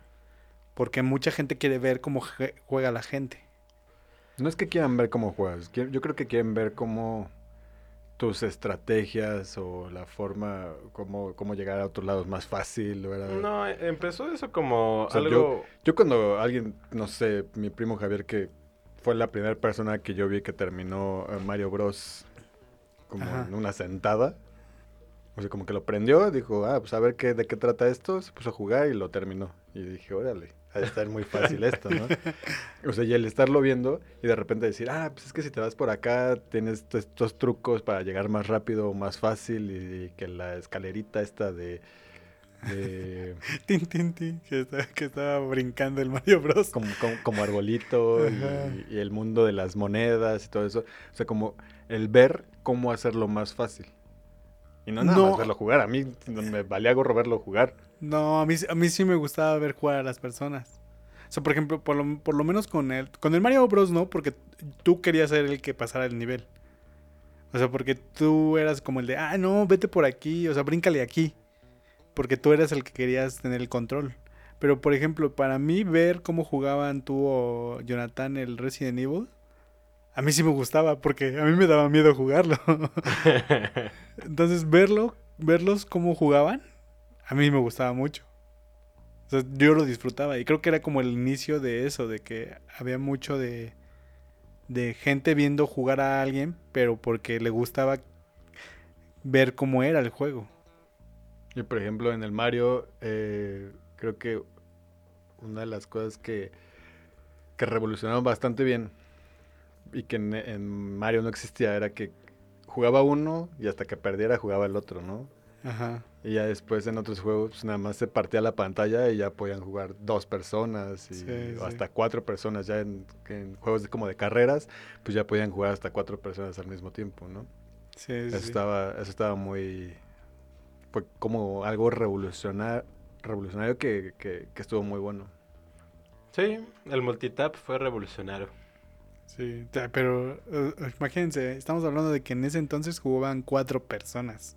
Porque mucha gente quiere ver cómo juega la gente. No es que quieran ver cómo juegas, yo creo que quieren ver cómo tus estrategias o la forma, cómo, cómo llegar a otros lados más fácil. ¿verdad? No, empezó eso como O sea, algo... Yo cuando alguien, no sé, mi primo Javier, que fue la primera persona que yo vi que terminó eh, Mario Bros. Como Ajá. en una sentada. O sea, como que lo prendió, dijo, ah, pues a ver qué, de qué trata esto, se puso a jugar y lo terminó. Y dije, órale, ha de estar muy fácil esto, ¿no? O sea, y el estarlo viendo y de repente decir, ah, pues es que si te vas por acá, tienes estos, estos trucos para llegar más rápido, más fácil, y, que la escalerita esta de... de [LAUGHS] Tin, tin, tin, que, está- que estaba brincando el Mario Bros. como, como, como arbolito y el mundo de las monedas y todo eso. O sea, como el ver cómo hacerlo más fácil. Y no nada No. más verlo jugar. A mí me valía gorro verlo jugar. No, a mí, a mí sí me gustaba ver jugar a las personas. O sea, por ejemplo, por lo, por lo menos con el, con el Mario Bros. no, porque tú querías ser el que pasara el nivel. O sea, porque tú eras como el de, ah, no, vete por aquí, o sea, bríncale aquí. Porque tú eras el que querías tener el control. Pero, por ejemplo, para mí ver cómo jugaban tú o Jonathan el Resident Evil, a mí sí me gustaba, porque a mí me daba miedo jugarlo. [LAUGHS] Entonces, verlo, verlos cómo jugaban, a mí me gustaba mucho. O sea, yo lo disfrutaba y creo que era como el inicio de eso, de que había mucho de, de gente viendo jugar a alguien, pero porque le gustaba ver cómo era el juego. Y por ejemplo, en el Mario, eh, creo que una de las cosas que, que revolucionaron bastante bien y que en, en Mario no existía era que jugaba uno y hasta que perdiera jugaba el otro, ¿no? Ajá. Y ya después en otros juegos pues, nada más se partía la pantalla y ya podían jugar dos personas y, Sí, o sí. hasta cuatro personas. Ya en, en juegos de, como de carreras, pues ya podían jugar hasta cuatro personas al mismo tiempo, ¿no? Sí, sí, Eso, sí. estaba, eso estaba muy... Fue como algo revolucionar, revolucionario que, que, que estuvo muy bueno. Sí, el multitap fue revolucionario. Sí, pero eh, imagínense, estamos hablando de que en ese entonces jugaban cuatro personas.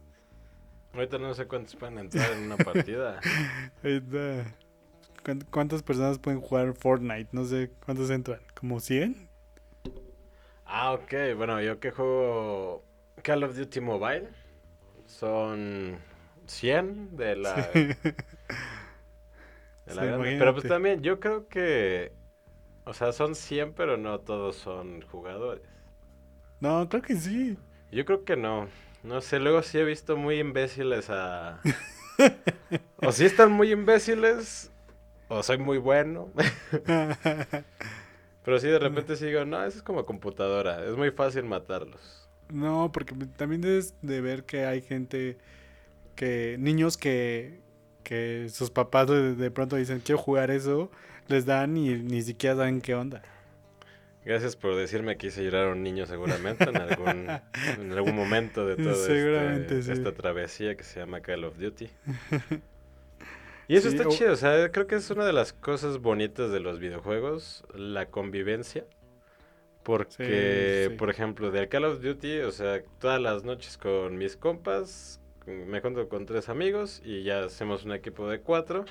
Ahorita no sé cuántos pueden entrar en una partida. [LAUGHS] Ahorita, ¿cuán- ¿Cuántas personas pueden jugar Fortnite? No sé, ¿cuántos entran? ¿Como 100? Ah, ok. Bueno, yo que juego Call of Duty Mobile son 100 de la... de la Sí. [LAUGHS] Pero pues también yo creo que... O sea, son 100, pero no todos son jugadores. No, creo que sí. Yo creo que no. No sé, luego sí he visto muy imbéciles a... [LAUGHS] o sí están muy imbéciles, o soy muy bueno. [LAUGHS] Pero sí de repente sí digo, no, eso es como computadora, es muy fácil matarlos. no, porque también debes de ver que hay gente que, niños que, que sus papás de, de pronto dicen, quiero jugar eso, les dan y ni siquiera saben qué onda. Gracias por decirme que hice llorar a un niño seguramente en algún, [LAUGHS] en algún momento de toda sí. esta travesía que se llama Call of Duty. [LAUGHS] Y eso Sí, está o- chido, o sea, creo que es una de las cosas bonitas de los videojuegos, la convivencia. Porque, sí. por ejemplo, del Call of Duty, o sea, todas las noches con mis compas, me junto con tres amigos y ya hacemos un equipo de cuatro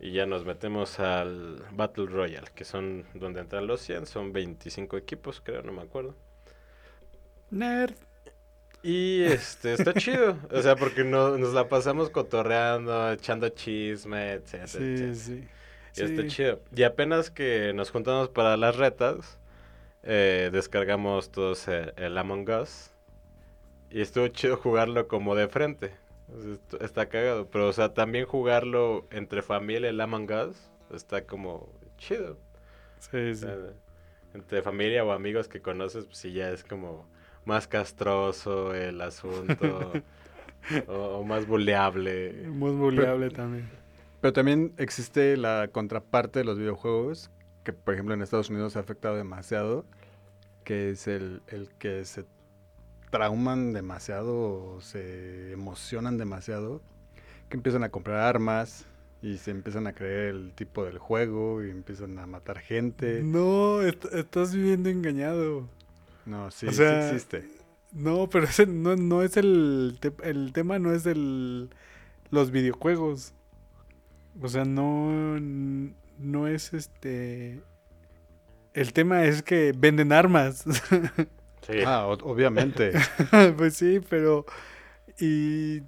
y ya nos metemos al Battle Royale, que son donde entran los 100, son 25 equipos, creo, no me acuerdo. Nerd. Y este, está chido, o sea, porque no, nos la pasamos cotorreando, echando chisme, etcétera, Sí, etcétera. sí. Y está chido. Y apenas que nos juntamos para las retas, eh, descargamos todos el, el Among Us. Y estuvo chido jugarlo como de frente. Está cagado. Pero, o sea, también jugarlo entre familia, el Among Us, está como chido. Sí, O sí. sea, entre familia o amigos que conoces, pues sí ya es como más castroso el asunto. [LAUGHS] o, o más buleable. Muy buleable también. Pero también existe la contraparte de los videojuegos, que por ejemplo en Estados Unidos ha afectado demasiado, que es el, el que se trauman demasiado se emocionan demasiado, que empiezan a comprar armas y se empiezan a creer el tipo del juego y empiezan a matar gente. No, est- estás viviendo engañado. No, sí, O sí existe. No, pero ese no, no es el, te- el tema, no es el los videojuegos. O sea, no, no es este. El tema es que venden armas. [LAUGHS] Sí. Ah, obviamente. [LAUGHS] pues sí, pero y,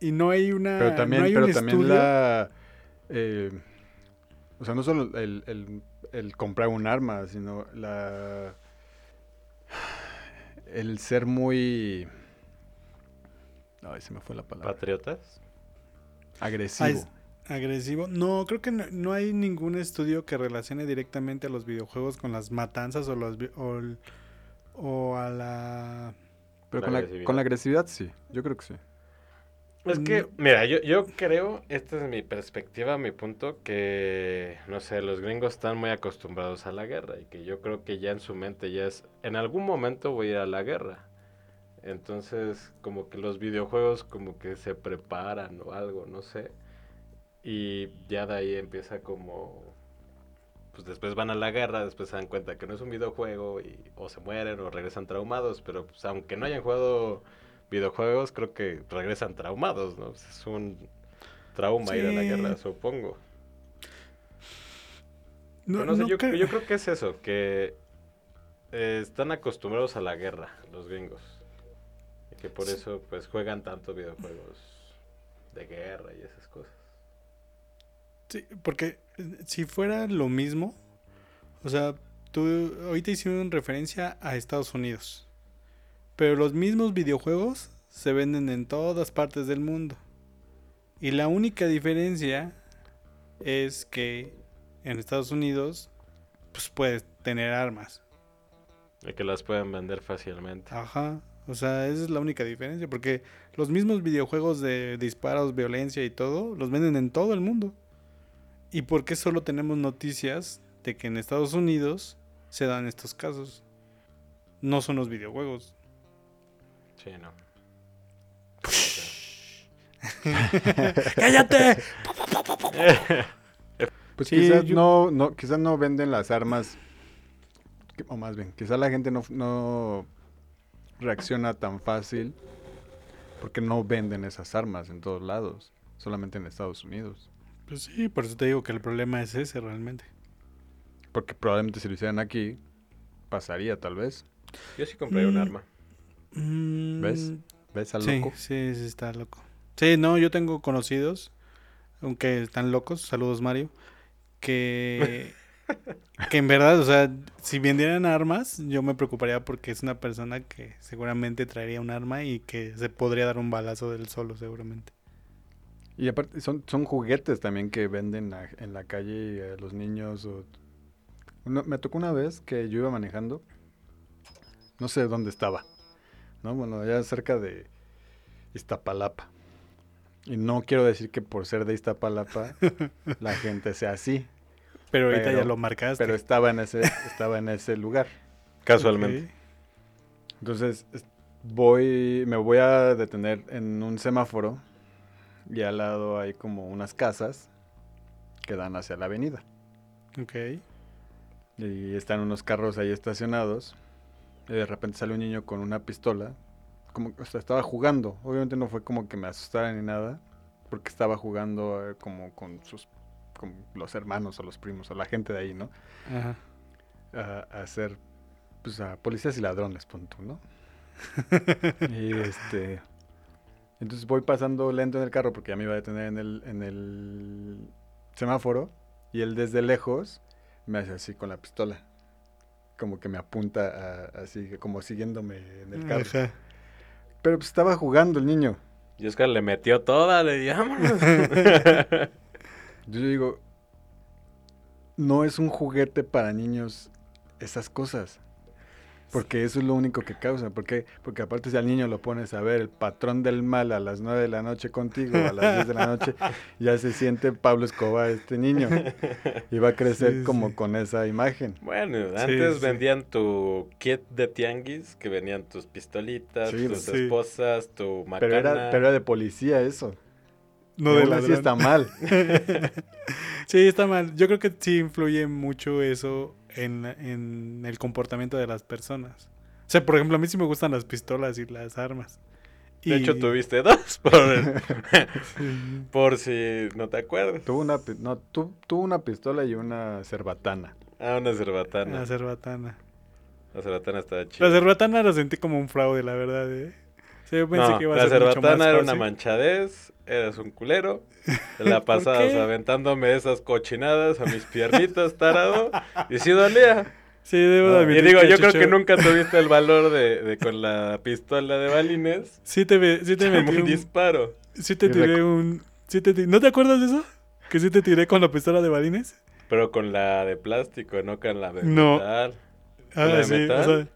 y no hay una. Pero también, no hay pero un también estudio. la... eh, o sea, no solo el, el- el comprar un arma, sino la... El ser muy... Ay, se me fue la palabra. ¿Patriotas? Agresivo. Ay, Agresivo. No, creo que no, no hay ningún estudio que relacione directamente a los videojuegos con las matanzas o, los, vi- o, el- o a la... Pero La con la, agresividad. con la agresividad sí, yo creo que sí. Es que, No. mira, yo, yo creo, esta es mi perspectiva, mi punto, que, no sé, los gringos están muy acostumbrados a la guerra y que yo creo que ya en su mente ya es, en algún momento voy a ir a la guerra. Entonces, como que los videojuegos como que se preparan o algo, no sé. Y ya de ahí empieza como, pues después van a la guerra, después se dan cuenta que no es un videojuego y o se mueren o regresan traumados, pero pues aunque no hayan jugado videojuegos, creo que regresan traumados, ¿no? Pues, Es un trauma ir a la guerra, supongo. No, no sé, no yo, cre- yo creo que es eso, que eh, están acostumbrados a la guerra, los gringos. Y que por Sí. eso pues juegan tanto videojuegos de guerra y esas cosas. Sí, porque eh, si fuera lo mismo, o sea, tú ahorita hicieron referencia a Estados Unidos, pero los mismos videojuegos se venden en todas partes del mundo. Y la única diferencia es que en Estados Unidos pues puedes tener armas. Y que las pueden vender fácilmente. Ajá. O sea, esa es la única diferencia, porque los mismos videojuegos de disparos, violencia y todo, los venden en todo el mundo. ¿Y por qué solo tenemos noticias de que en Estados Unidos se dan estos casos? No son los videojuegos. Sí, no. [LAUGHS] ¡Cállate! Pues Sí, quizás yo- no, no, quizás no venden las armas, o más bien, quizás la gente no, no reacciona tan fácil porque no venden esas armas en todos lados, solamente en Estados Unidos. Pues sí, por eso te digo que el problema es ese realmente. Porque probablemente si lo hicieran aquí, pasaría tal vez. Yo sí compré un Mm. arma. Mm, ¿Ves? ¿Ves al sí, loco? sí, sí, está loco. Sí, no, yo tengo conocidos, aunque están locos, saludos Mario, que, [LAUGHS] que en verdad, o sea, si vendieran armas, yo me preocuparía porque es una persona que seguramente traería un arma y que se podría dar un balazo del solo, seguramente. Y aparte son, son juguetes también que venden a- en la calle a los niños. O... Una- me tocó una vez que yo iba manejando, no sé dónde estaba, ¿no? Bueno, allá cerca de Iztapalapa. Y no quiero decir que por ser de Iztapalapa [LAUGHS] la gente sea así, Pero ahorita Pero- ya lo marcaste. pero estaba en ese, estaba en ese lugar. Casualmente. Ok. Entonces es- voy, me voy a detener en un semáforo y al lado hay como unas casas que dan hacia la avenida. Ok. Y están unos carros ahí estacionados. Y de repente sale un niño con una pistola. Como, o sea, estaba jugando. Obviamente no fue como que me asustara ni nada. Porque estaba jugando eh, como con sus con los hermanos o los primos o la gente de ahí, ¿no? Ajá. A, a hacer pues a policías y ladrones, punto, ¿no? [LAUGHS] y este entonces voy pasando lento en el carro porque ya me iba a detener en el, en el semáforo y él desde lejos me hace así con la pistola. como que me apunta a- así, como siguiéndome en el carro. Ajá. Pero pues estaba jugando el niño. Y Oscar le metió toda, le digamos. [LAUGHS] Yo digo, no es un juguete para niños esas cosas. Porque eso es lo único que causa. ¿Por qué? Porque aparte si al niño lo pones a ver el patrón del mal a las 9 de la noche contigo, a las 10 de la noche, [LAUGHS] ya se siente Pablo Escobar este niño. Y va a crecer Sí, como sí. con esa imagen. Bueno, Sí, antes sí. vendían tu kit de tianguis, que venían tus pistolitas, Sí, tus sí. esposas, tu macana. Pero era, pero era de policía eso. No de así ladrón. está mal. [LAUGHS] Sí, está mal. Yo creo que sí influye mucho eso en, en el comportamiento de las personas. O sea, por ejemplo, a mí sí me gustan las pistolas y las armas. De Y- hecho, tuviste dos, [LAUGHS] [LAUGHS] por, si no te acuerdas. Tuvo una, no, tu- tuvo una pistola y una cerbatana. Ah, una cerbatana. La cerbatana. La cerbatana estaba chida. La cerbatana la sentí como un fraude, la verdad. ¿eh? O sea, yo pensé No, que iba a la ser mucho cerbatana más era una manchadez, eras un culero. [LAUGHS] La pasabas aventándome esas cochinadas a mis piernitas, tarado. Y sí dolía. Sí, debo de Ah, Y digo, yo creo que nunca tuviste el valor de, de con la pistola de balines. Sí te, ve- sí te metí un un, disparo. sí te Y tiré un... sí te ti- ¿No te acuerdas de eso? ¿Que sí te tiré con la pistola de balines? Pero con la de plástico, no con la de No. metal. Ah, la de sí, metal? o sea...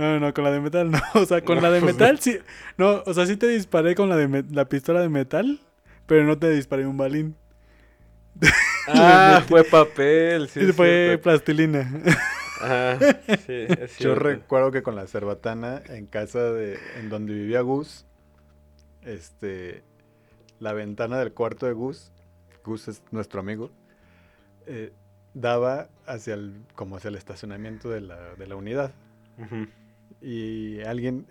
No, no, con la de metal no. [LAUGHS] O sea, con No, la de pues metal sí... No, o sea, sí te disparé con la de me- la pistola de metal, pero no te disparé un balín. [LAUGHS] Ah, fue papel. Sí, Sí, fue cierto. plastilina. Ajá, [LAUGHS] sí, es Yo recuerdo que con la cerbatana en casa de en donde vivía Gus, este la ventana del cuarto de Gus, Gus es nuestro amigo, eh, daba hacia el como hacia el estacionamiento de la, de la unidad Ujú. Y alguien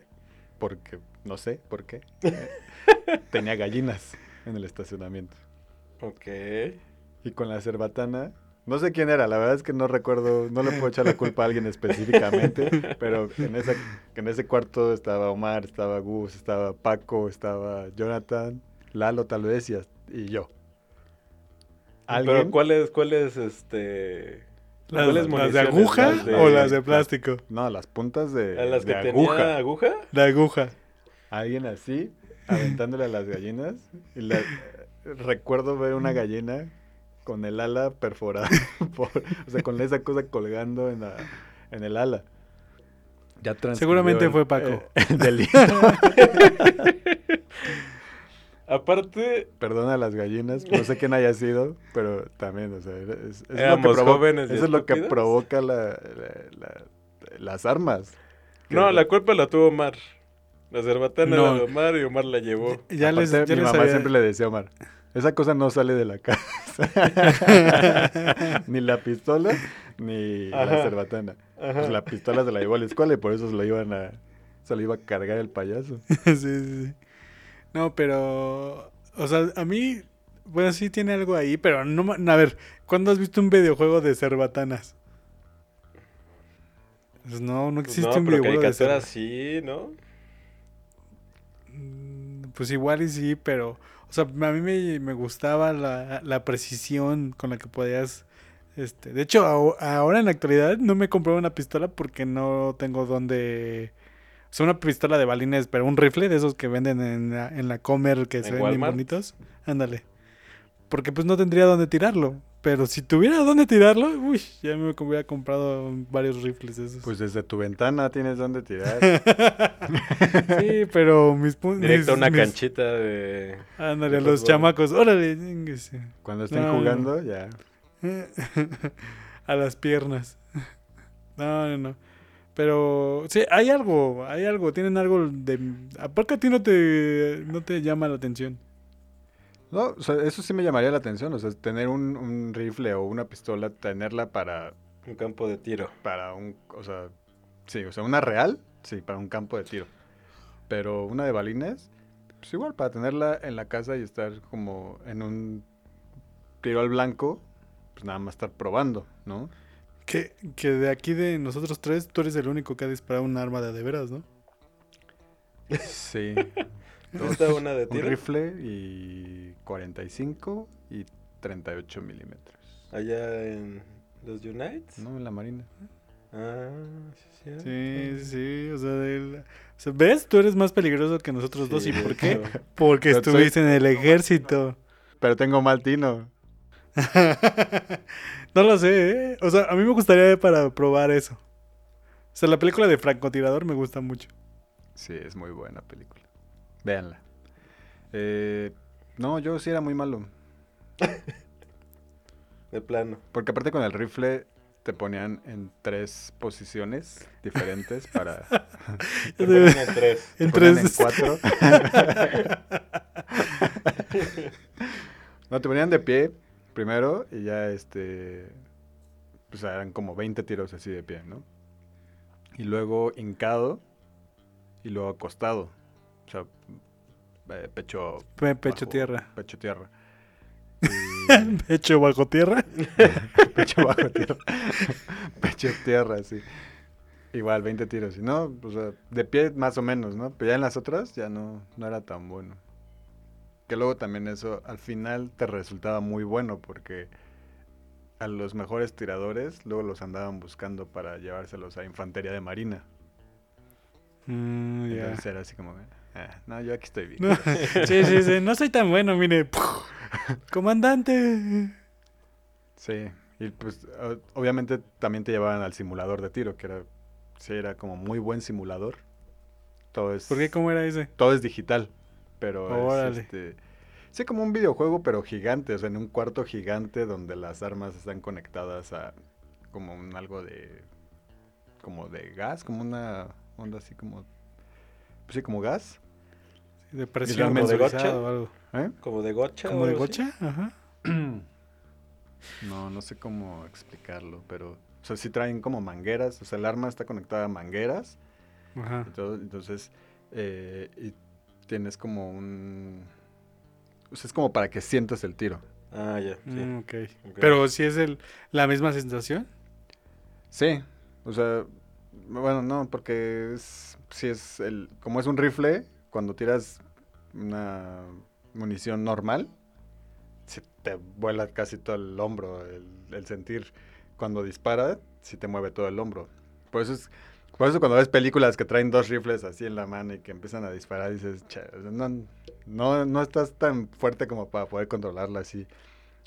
porque no sé por qué [LAUGHS] tenía gallinas en el estacionamiento Ok. y con la cerbatana no sé quién era, la verdad es que no recuerdo, no le puedo echar la culpa a alguien específicamente, [LAUGHS] pero en, esa, en ese cuarto estaba Omar, estaba Gus, estaba Paco, estaba Jonathan, Lalo tal vez y, y yo. Pero ¿Alguien? ¿cuáles, cuáles, este... ¿Las, de aguja Las de- o las de plástico? No, las puntas de, ¿A las que de tenía aguja. aguja? De aguja. Alguien así, aventándole a las gallinas. Y la- recuerdo ver una gallina con el ala perforada, [LAUGHS] por- o sea, con esa cosa colgando en, la, en el ala. Ya Seguramente el- fue Paco. eh, delito. [LAUGHS] Aparte, Perdona a las gallinas, no sé quién haya sido, pero también, o sea, es, es lo que Éramos provo- jóvenes eso es lo que provoca la- la- la- las armas. No, la culpa la tuvo Omar. La cerbatana No. la de Omar y Omar la llevó. Ya les, Aparte, ya mi les mamá siempre le decía a Omar, esa cosa no sale de la casa. [LAUGHS] ni la pistola, ni la cerbatana. Pues la pistola se la llevó a la escuela y por eso se la iban a, se la iba a cargar el payaso. [LAUGHS] sí, sí, sí. No, pero. O sea, a mí. Bueno, sí tiene algo ahí, pero no. A ver, ¿cuándo has visto un videojuego de cerbatanas? Pues no, no Pues existe no, un videojuego de caricatura sí, ¿no? Pues igual y sí, pero. O sea, a mí me, me gustaba la, la precisión con la que podías. Este, de hecho, aho- ahora en la actualidad no me he comprado una pistola porque no tengo donde. O sea, una pistola de balines, pero un rifle de esos que venden en la, en la Comer que se ¿En ven bien bonitos. Ándale. Porque pues no tendría dónde tirarlo. Pero si tuviera dónde tirarlo, uy, ya me hubiera comprado varios rifles de esos. Pues desde tu ventana tienes donde tirar. [LAUGHS] sí, pero mis puntos. Directo a una canchita de... Ándale, a de los fútbol. chamacos. Órale. Cuando estén No, no. jugando, ya. [LAUGHS] a las piernas. [LAUGHS] No, no, no. Pero sí, hay algo, hay algo, tienen algo de... Aparte a ti no te, no te llama la atención. No, o sea, eso sí me llamaría la atención. O sea, tener un, un rifle o una pistola, tenerla para, Un campo de tiro. para un, o sea, sí, o sea, una real, sí, para un campo de tiro. Pero una de balines, pues igual, para tenerla en la casa y estar como en un tiro al blanco, pues nada más estar probando, ¿no? Que, que de aquí de nosotros tres, tú eres el único que ha disparado un arma de, de veras, ¿no? Sí. [LAUGHS] ¿No está una de un tiro? rifle y 45 y 38 milímetros. Allá en los Unites. ¿No? En la marina. Ah, sí, sí. Sí, sí, o sea, del- o sea, ¿ves? Tú eres más peligroso que nosotros dos. ¿Y por qué? Porque Pero soy- estuviste en el ejército. Pero tengo mal tino. [LAUGHS] no lo sé, ¿eh? O sea, a mí me gustaría para probar eso. O sea, la película de francotirador me gusta mucho. Sí, es muy buena película. Véanla. Eh, no, yo sí era muy malo. [LAUGHS] De plano. Porque aparte con el rifle te ponían en tres posiciones diferentes para... [LAUGHS] Te ponen en tres. te En ponían tres- en cuatro. [LAUGHS] no, te ponían de pie primero y ya este... Pues eran como 20 tiros así de pie, ¿no? Y luego hincado y luego acostado. O sea, eh, pecho... Pe- Pecho bajo- tierra. Pecho tierra. [LAUGHS] Y- Pecho bajo tierra. [LAUGHS] pecho bajo tierra. [LAUGHS] pecho tierra, sí. Igual, 20 tiros. Y no, o sea, de pie más o menos, ¿no? Pero ya en las otras ya no, no era tan bueno. Que luego también eso al final te resultaba muy bueno porque a los mejores tiradores luego los andaban buscando para llevárselos a infantería de marina. Mm, era así como, ah, no, yo aquí estoy bien. No. [LAUGHS] Sí, sí, sí. No soy tan bueno, mire. Comandante. Sí, y pues obviamente también te llevaban al simulador de tiro, que era, sí, era como muy buen simulador. Todo es, ¿Por qué? ¿Cómo era ese? todo es digital, pero Órale. es este, sí como un videojuego, pero gigante, o sea, en un cuarto gigante donde las armas están conectadas a como un algo de, como de gas, como una onda así como, pues sí, como gas, De presión realmente- motorizada o algo. ¿eh? Como de gocha. ¿Como o de así. gocha? Ajá. No, no sé cómo explicarlo, pero, o sea, sí traen como mangueras, o sea, el arma está conectada a mangueras. Ajá. entonces, eh, y tienes como un... O sea, es como para que sientas el tiro. Ah, ya. Sí. Mm, ok. Ok. Pero si es el, la misma sensación. Sí, o sea, bueno, no, porque es, si es el, como es un rifle, cuando tiras una munición normal, se te vuela casi todo el hombro, el, el sentir cuando dispara, si te mueve todo el hombro. Por eso es, por eso cuando ves películas que traen dos rifles así en la mano y que empiezan a disparar, dices, "Cha, o sea, no, no, no estás tan fuerte como para poder controlarla así.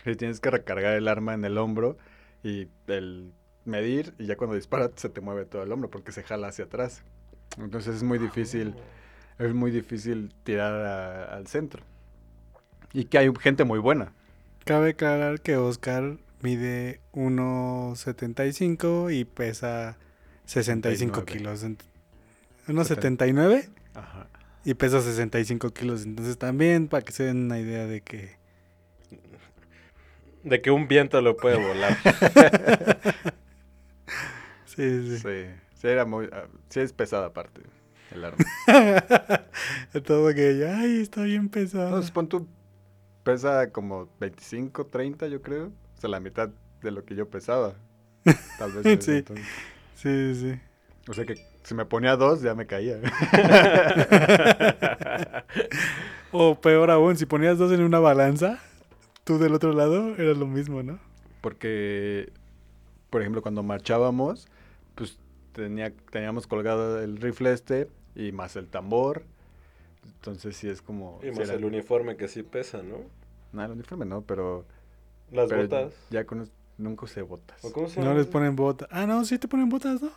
Y tienes que recargar el arma en el hombro y el medir y ya cuando dispara se te mueve todo el hombro porque se jala hacia atrás. Entonces es muy difícil, es muy difícil tirar a- al centro. Y que hay gente muy buena. Cabe aclarar que Oscar mide 1.75 y pesa 65 79. kilos. Ent- 1.79 Ajá. y pesa 65 kilos. Entonces también para que se den una idea de que... De que un viento lo puede volar. [LAUGHS] Sí, sí. Sí, sí, era muy, ah, sí es pesada aparte el arma. [LAUGHS] Todo que ya, ay, está bien pesado. Entonces pon tú, pesa como 25, 30 yo creo. O sea, la mitad de lo que yo pesaba. Tal vez. [LAUGHS] Sí. entonces. Sí, sí. O sea que si me ponía dos ya me caía. [LAUGHS] O peor aún, si ponías dos en una balanza, tú del otro lado, era lo mismo, ¿no? Porque, por ejemplo, cuando marchábamos, pues tenía, teníamos colgado el rifle este y más el tambor. Entonces sí es como... Y más era- el uniforme que sí pesa, ¿no? No, el uniforme no, pero... Las pero botas. Ya con... Nunca usé botas. ¿O cómo se No les ponen botas. Ah, no, sí te ponen botas, ¿no?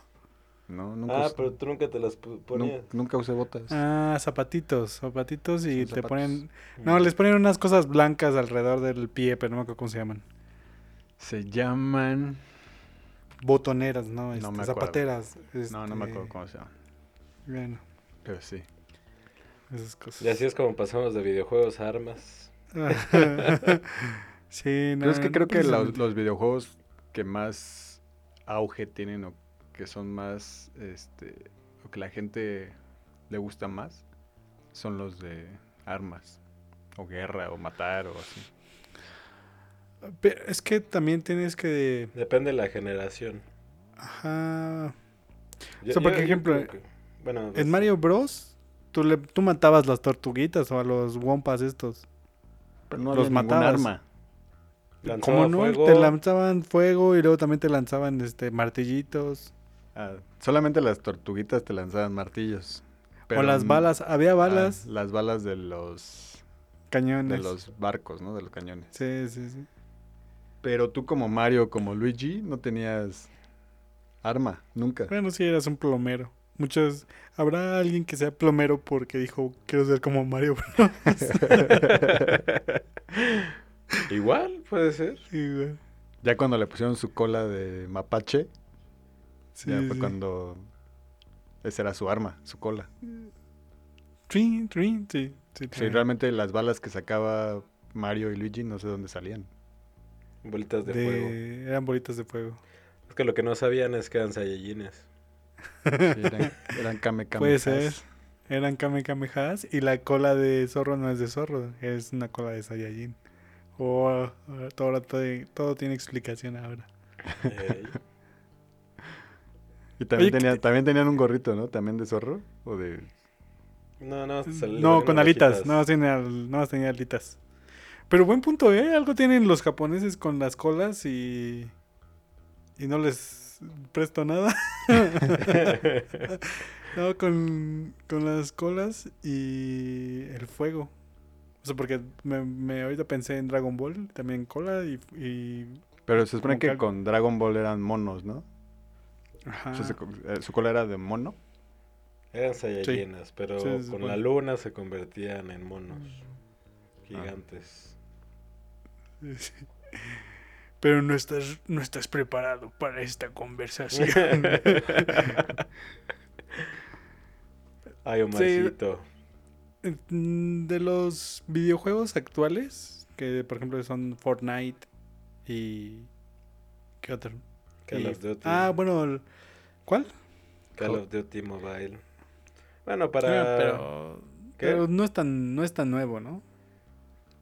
No, nunca Ah, usé, pero tú nunca te las ponías. nunca usé botas. Ah, zapatitos, zapatitos y Son te zapatos. ponen... No, les ponen unas cosas blancas alrededor del pie, pero no me acuerdo cómo se llaman. Se llaman... Botoneras, ¿no? Este, me acuerdo. zapateras. No, no me este, acuerdo cómo se llaman. Bueno, Pero sí. esas cosas. Y así es como pasamos de videojuegos a armas. [LAUGHS] [LAUGHS] sí, no. Pero es que creo que los, videojuegos que más auge tienen o que son más, este, o que la gente le gusta más, son los de armas, o guerra, o matar, o así. Pero es que también tienes que... Depende de la generación. Ajá. Yo- sea, por yo- yo ejemplo, que- bueno, En Mario Bros. Tú, le, tú matabas las tortuguitas o a los wompas estos. Pero no Los matabas. arma. Lanzaba ¿Cómo no? fuego, Te lanzaban fuego y luego también te lanzaban este martillitos. Ah, solamente las tortuguitas te lanzaban martillos. o las balas. Había ah, balas, las balas de los, cañones. de los barcos, ¿no? De los cañones. Sí, sí, sí. Pero tú como Mario, como Luigi, no tenías arma, nunca. Bueno, sí, eras un plomero. Muchos. Habrá alguien que sea plomero porque dijo, quiero ser como Mario Bros. [LAUGHS] [LAUGHS] Igual, puede ser. Sí, güey. Ya cuando le pusieron su cola de mapache, Sí, ya fue sí. cuando esa era su arma, su cola. Trin, trin, sí. Sí, Sí, realmente las balas que sacaba Mario y Luigi no sé dónde salían. Bolitas de, De- fuego. Eran bolitas de fuego. Es que lo que no sabían es que eran Saiyajines. Sí, eran, [LAUGHS] eran Kame Kame Puede ser. Eran Kame Kamehas y la cola de zorro no es de zorro, es una cola de Saiyajin. Oh, ahora todo, todo, todo tiene explicación ahora. [LAUGHS] Y también, Oye, tenía- ¿qué- también tenían un gorrito, ¿no? También de zorro. O de. No, no, le No, con alitas, no tenía, no tenía alitas. Pero buen punto, ¿eh? Algo tienen los japoneses con las colas y... Y no les presto nada. [LAUGHS] [LAUGHS] no, con, con las colas y el fuego. O sea, porque me, me- ahorita pensé en Dragon Ball, también cola y... y- Pero se supone que que- con Dragon Ball eran monos, ¿no? ajá. O sea, se co- eh, su cola era de mono. Eran Saiyajines, pero Sí, con la luna se convertían en monos Mm. gigantes. Sí. [LAUGHS] Pero no estás, no estás preparado para esta conversación. [LAUGHS] Ay, Omarcito. Mm, de los videojuegos actuales, que por ejemplo son Fortnite y... ¿Qué otro? Call Y- of Duty. Ah, bueno, el- ¿cuál? Call of Duty Mobile. Bueno, para... Ah, pero, ¿Qué? pero no es tan no es tan nuevo, ¿no?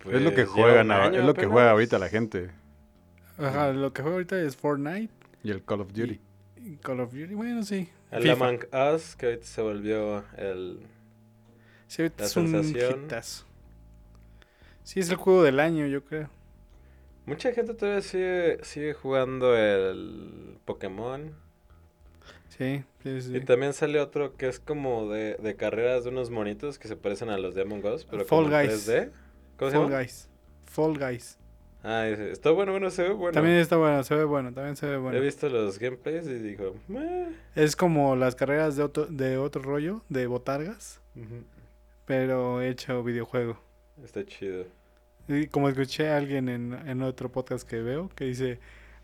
pues, es lo que juegan, es lo que juega ahorita la gente. Ajá, lo que juega ahorita es Fortnite Y el Call of Duty. y Call of Duty. Bueno, sí. El FIFA. Among Us, que ahorita se volvió el... Sí, ahorita La es un sensación. hitazo. Sí, es el juego del año, yo creo. Mucha gente todavía sigue, sigue jugando el Pokémon. Sí, sí, sí. Y también sale otro que es como de, de carreras de unos monitos que se parecen a los de Among Us, pero Fall como Guys. 3D. ¿Cómo se Fall llama? Guys. Fall Guys. Ah, está bueno, bueno, se ve bueno. También está bueno, se ve bueno, también se ve He bueno. visto los gameplays y digo, "Meh". Es como las carreras de otro, de otro rollo, de botargas, pero hecho videojuego. está chido. Y como escuché a alguien en, en otro podcast que veo, que dice,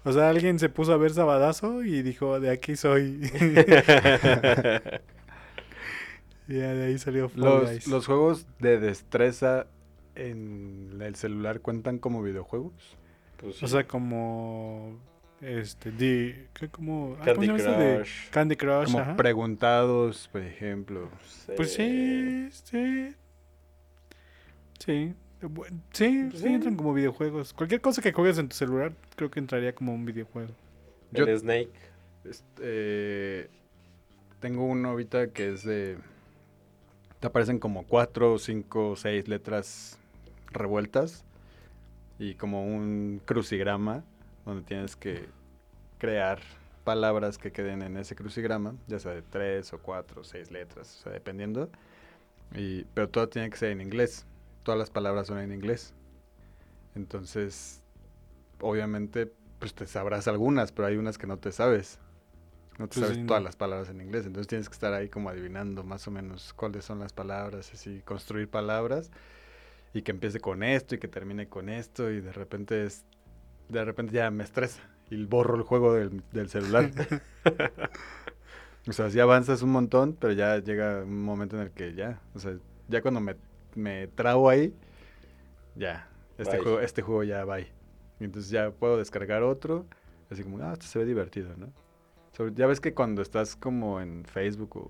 o sea, alguien se puso a ver Sabadazo y dijo, de aquí soy. y [LAUGHS] [LAUGHS] ya de ahí salió Fall Los, Guys. los juegos de destreza en el celular cuentan como videojuegos. Pues sí. O sea, como, este, de. Como, ah, ¿cómo Candy? De Crush. Candy Crush, Como ajá. preguntados, por ejemplo. Pues sí, sí. Sí. Sí, entran como videojuegos. Cualquier cosa que juegues en tu celular, creo que entraría como un videojuego. Yo- El Snake. Este, tengo uno ahorita que es de... Te aparecen como cuatro, cinco, seis letras revueltas y como un crucigrama donde tienes que crear palabras que queden en ese crucigrama, ya sea de tres o cuatro o seis letras, o sea, dependiendo. Y, pero todo tiene que ser en inglés. Todas las palabras son en inglés. Entonces, obviamente, pues te sabrás algunas, pero hay unas que no te sabes. No te Pues sabes sí, todas no. las palabras en inglés. Entonces tienes que estar ahí como adivinando más o menos cuáles son las palabras, así, construir palabras y que empiece con esto y que termine con esto y de repente es, de repente ya me estresa y borro el juego del, del celular. [LAUGHS] o sea, sí avanzas un montón, pero ya llega un momento en el que ya, o sea, ya cuando me, me trabo ahí, ya, este Bye. juego, este juego ya va. Entonces ya puedo descargar otro, así como, ah, esto se ve divertido, ¿no? Sobre- ya ves que cuando estás como en Facebook o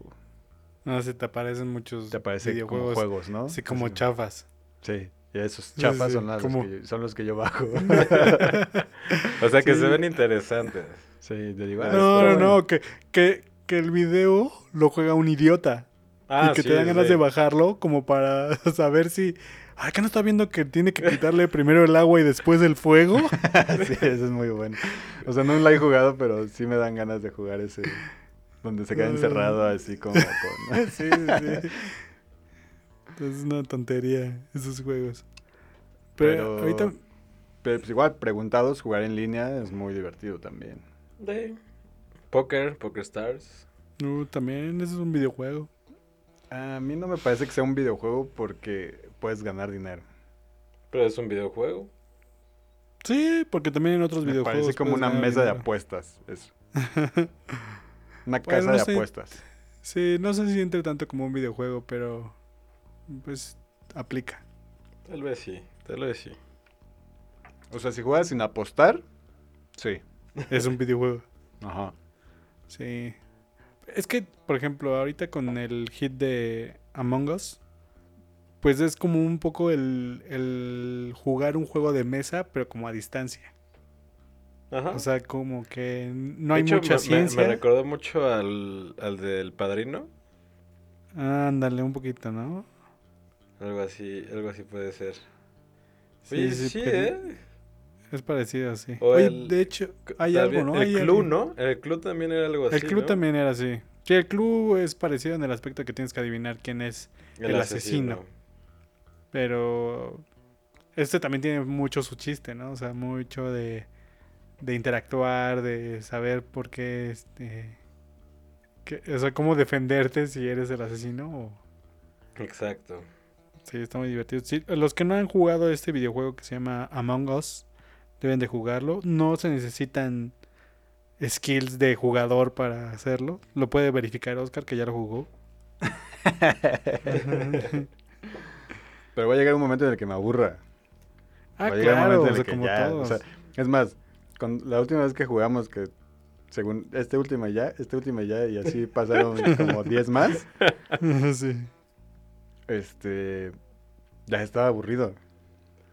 No sé, te aparecen muchos te aparece como videojuegos juegos, ¿no? así como Así chafas. Sí, y esos sí, son, las- los que yo, son los que yo bajo. [LAUGHS] O sea que Sí. se ven interesantes. sí, te digo, ah, No, no, bueno. no, que, que, que el video lo juega un idiota. Ah, y que sí, te dan ganas sí. de bajarlo como para [LAUGHS] saber si... Ay, que no está viendo que tiene que quitarle primero el agua y después el fuego. [LAUGHS] sí, eso es muy bueno. O sea, no la he jugado, pero sí me dan ganas de jugar ese. donde se queda encerrado así como con... sí, sí. Es una tontería esos juegos. Pero, Pero- ahorita Pero pues igual, preguntados, jugar en línea es muy divertido también. De Poker, Poker Stars. uh, también ese es un videojuego. A mí no me parece que sea un videojuego porque puedes ganar dinero. Pero es un videojuego. Sí, porque también en otros Me videojuegos. parece como una mesa de apuestas. Eso. [LAUGHS] Una Bueno, casa no de sé. apuestas. Sí, no se siente tanto como un videojuego, pero pues aplica. Tal vez sí, tal vez sí. O sea, si juegas sin apostar, sí. Es un videojuego. Ajá. Sí. Es que, por ejemplo, ahorita con el hit de Among Us, pues es como un poco el, el jugar un juego de mesa, pero como a distancia. Ajá. O sea, como que no De hay hecho, mucha me- me- ciencia. Me, recordó mucho al, al del padrino. Ándale, un poquito, ¿no? Algo así, algo así puede ser. Sí, Oye, sí, sí, ¿eh? Es parecido así. O Oye, el- de hecho, hay También- algo, ¿no? El Hay club, algo. ¿no? El club también era algo así. El club ¿no? también era así. Sí, el club es parecido en el aspecto que tienes que adivinar quién es, el asesino. pero este también tiene mucho su chiste, ¿no? O sea, mucho de, de interactuar, de saber por qué, este, que- o sea, cómo defenderte si eres el asesino. o- Exacto. Sí, está muy divertido. Sí, los que no han jugado este videojuego que se llama Among Us deben de jugarlo. No se necesitan skills de jugador para hacerlo. Lo puede verificar Oscar, que ya lo jugó. [LAUGHS] Pero va a llegar un momento en el que me aburra. ah, va a llegar un claro, momento en o el sea, que como ya, o todos. sea, es más, con la última vez que jugamos, que según este último ya, este último ya, y así pasaron como 10 más, [LAUGHS] sí. Este, ya estaba aburrido.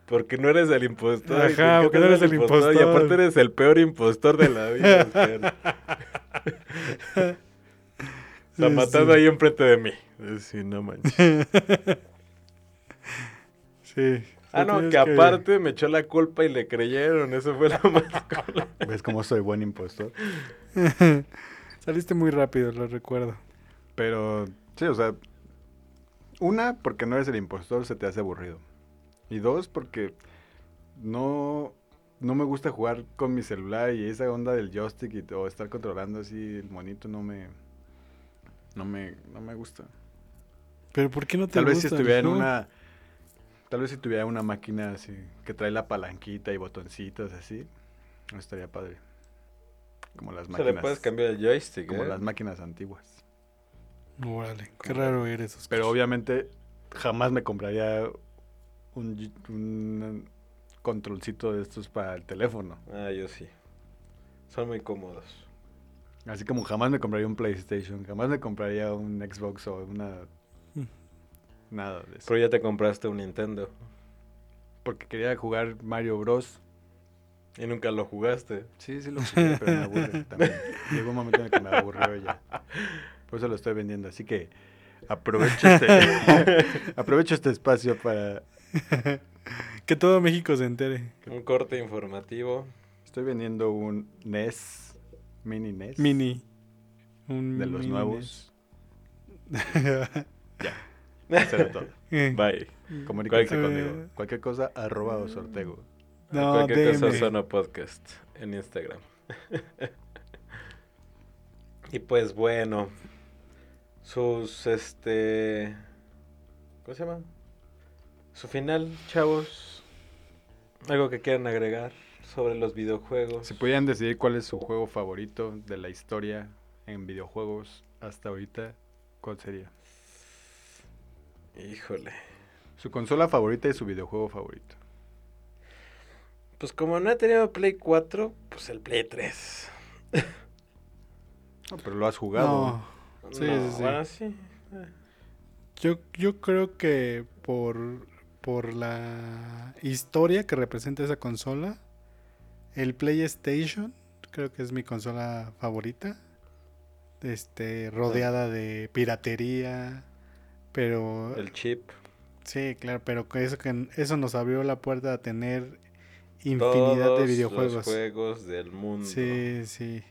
Porque no eres el impostor. Ajá, y porque no eres el Y impostor. aparte eres el peor impostor de la vida. [LAUGHS] Está Sí, matando sí. ahí enfrente de mí. Sí, no manches. [LAUGHS] Sí. Ah, no, que aparte me echó la culpa y le creyeron. Eso fue lo [LAUGHS] más cool. ¿Ves cómo soy buen impostor? Saliste muy rápido, lo recuerdo. Pero, sí, o sea, una, porque no eres el impostor, se te hace aburrido. Y dos, porque no, no me gusta jugar con mi celular y esa onda del joystick y, o estar controlando así el monito no me, no me, no me gusta. Pero ¿por qué no te Tal vez si gusta? estuviera en una, tal vez si tuviera una máquina así que trae la palanquita y botoncitos así, estaría padre. Como las Se máquinas, le puedes cambiar el joystick, como ¿eh? las máquinas antiguas. Órale, qué raro eres. Oscar. Pero obviamente jamás me compraría un controlcito de estos para el teléfono. Ah, yo sí. Son muy cómodos. Así como jamás me compraría un PlayStation, jamás me compraría un Xbox o una... Mm. Nada de eso. Pero ya te compraste un Nintendo. Porque quería jugar Mario Bros. Y nunca lo jugaste. Sí, sí lo jugué, pero me aburre [LAUGHS] también. Llegó un momento en el que me aburrió ya. [LAUGHS] Por eso lo estoy vendiendo. Así que aprovecho este, [LAUGHS] aprovecho este espacio para... Que todo México se entere. Un corte informativo. Estoy vendiendo un NES, mini NES. Mini. Un de los mini nuevos. NES. Eso era todo. [LAUGHS] Eh, Bye. Comuníquense Cualquier- conmigo. Cualquier cosa, arroba Osortego. No, Cualquier cosa. Sono Podcast en Instagram. [LAUGHS] y pues bueno. Sus este. ¿Cómo se llama? Su final, chavos. Algo que quieran agregar sobre los videojuegos. Si pudieran decidir cuál es su juego favorito de la historia en videojuegos hasta ahorita, ¿cuál sería? Híjole. Su consola favorita y su videojuego favorito. Pues como no he tenido Play 4, pues el Play 3. No, pero lo has jugado. No, Sí, No, sí, sí. Bueno, sí. yo, yo creo que por, por la historia que representa esa consola, el PlayStation creo que es mi consola favorita. Este, rodeada de piratería, pero El chip. sí, claro, pero eso que eso nos abrió la puerta a tener infinidad Todos de Los videojuegos. juegos del mundo. Sí, sí.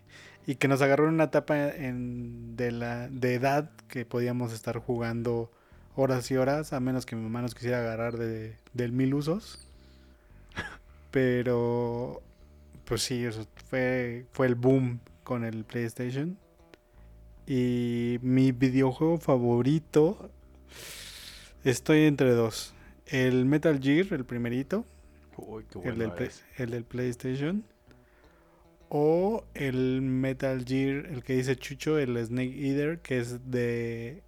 Y que nos agarró en una etapa en, de, la, de edad que podíamos estar jugando horas y horas, a menos que mi mamá nos quisiera agarrar de, del mil usos. [LAUGHS] Pero, pues sí, eso fue, fue el boom con el PlayStation. Y mi videojuego favorito, estoy entre dos. El Metal Gear, el primerito, Uy, qué el, del bueno Play- es. el del PlayStation. O el Metal Gear, el que dice Chucho, el Snake Eater, que es de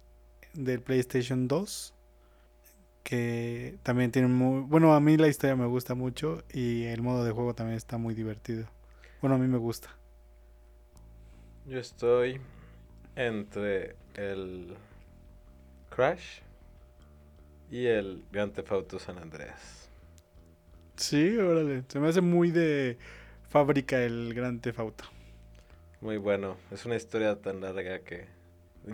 del PlayStation 2. Que también tiene muy... Bueno, a mí la historia me gusta mucho y el modo de juego también está muy divertido. Bueno, a mí me gusta. Yo estoy entre el Crash y el Grand Theft Auto San Andreas. Sí, órale. Se me hace muy de fábrica el Gran Theft Auto. Muy bueno. Es una historia tan larga que...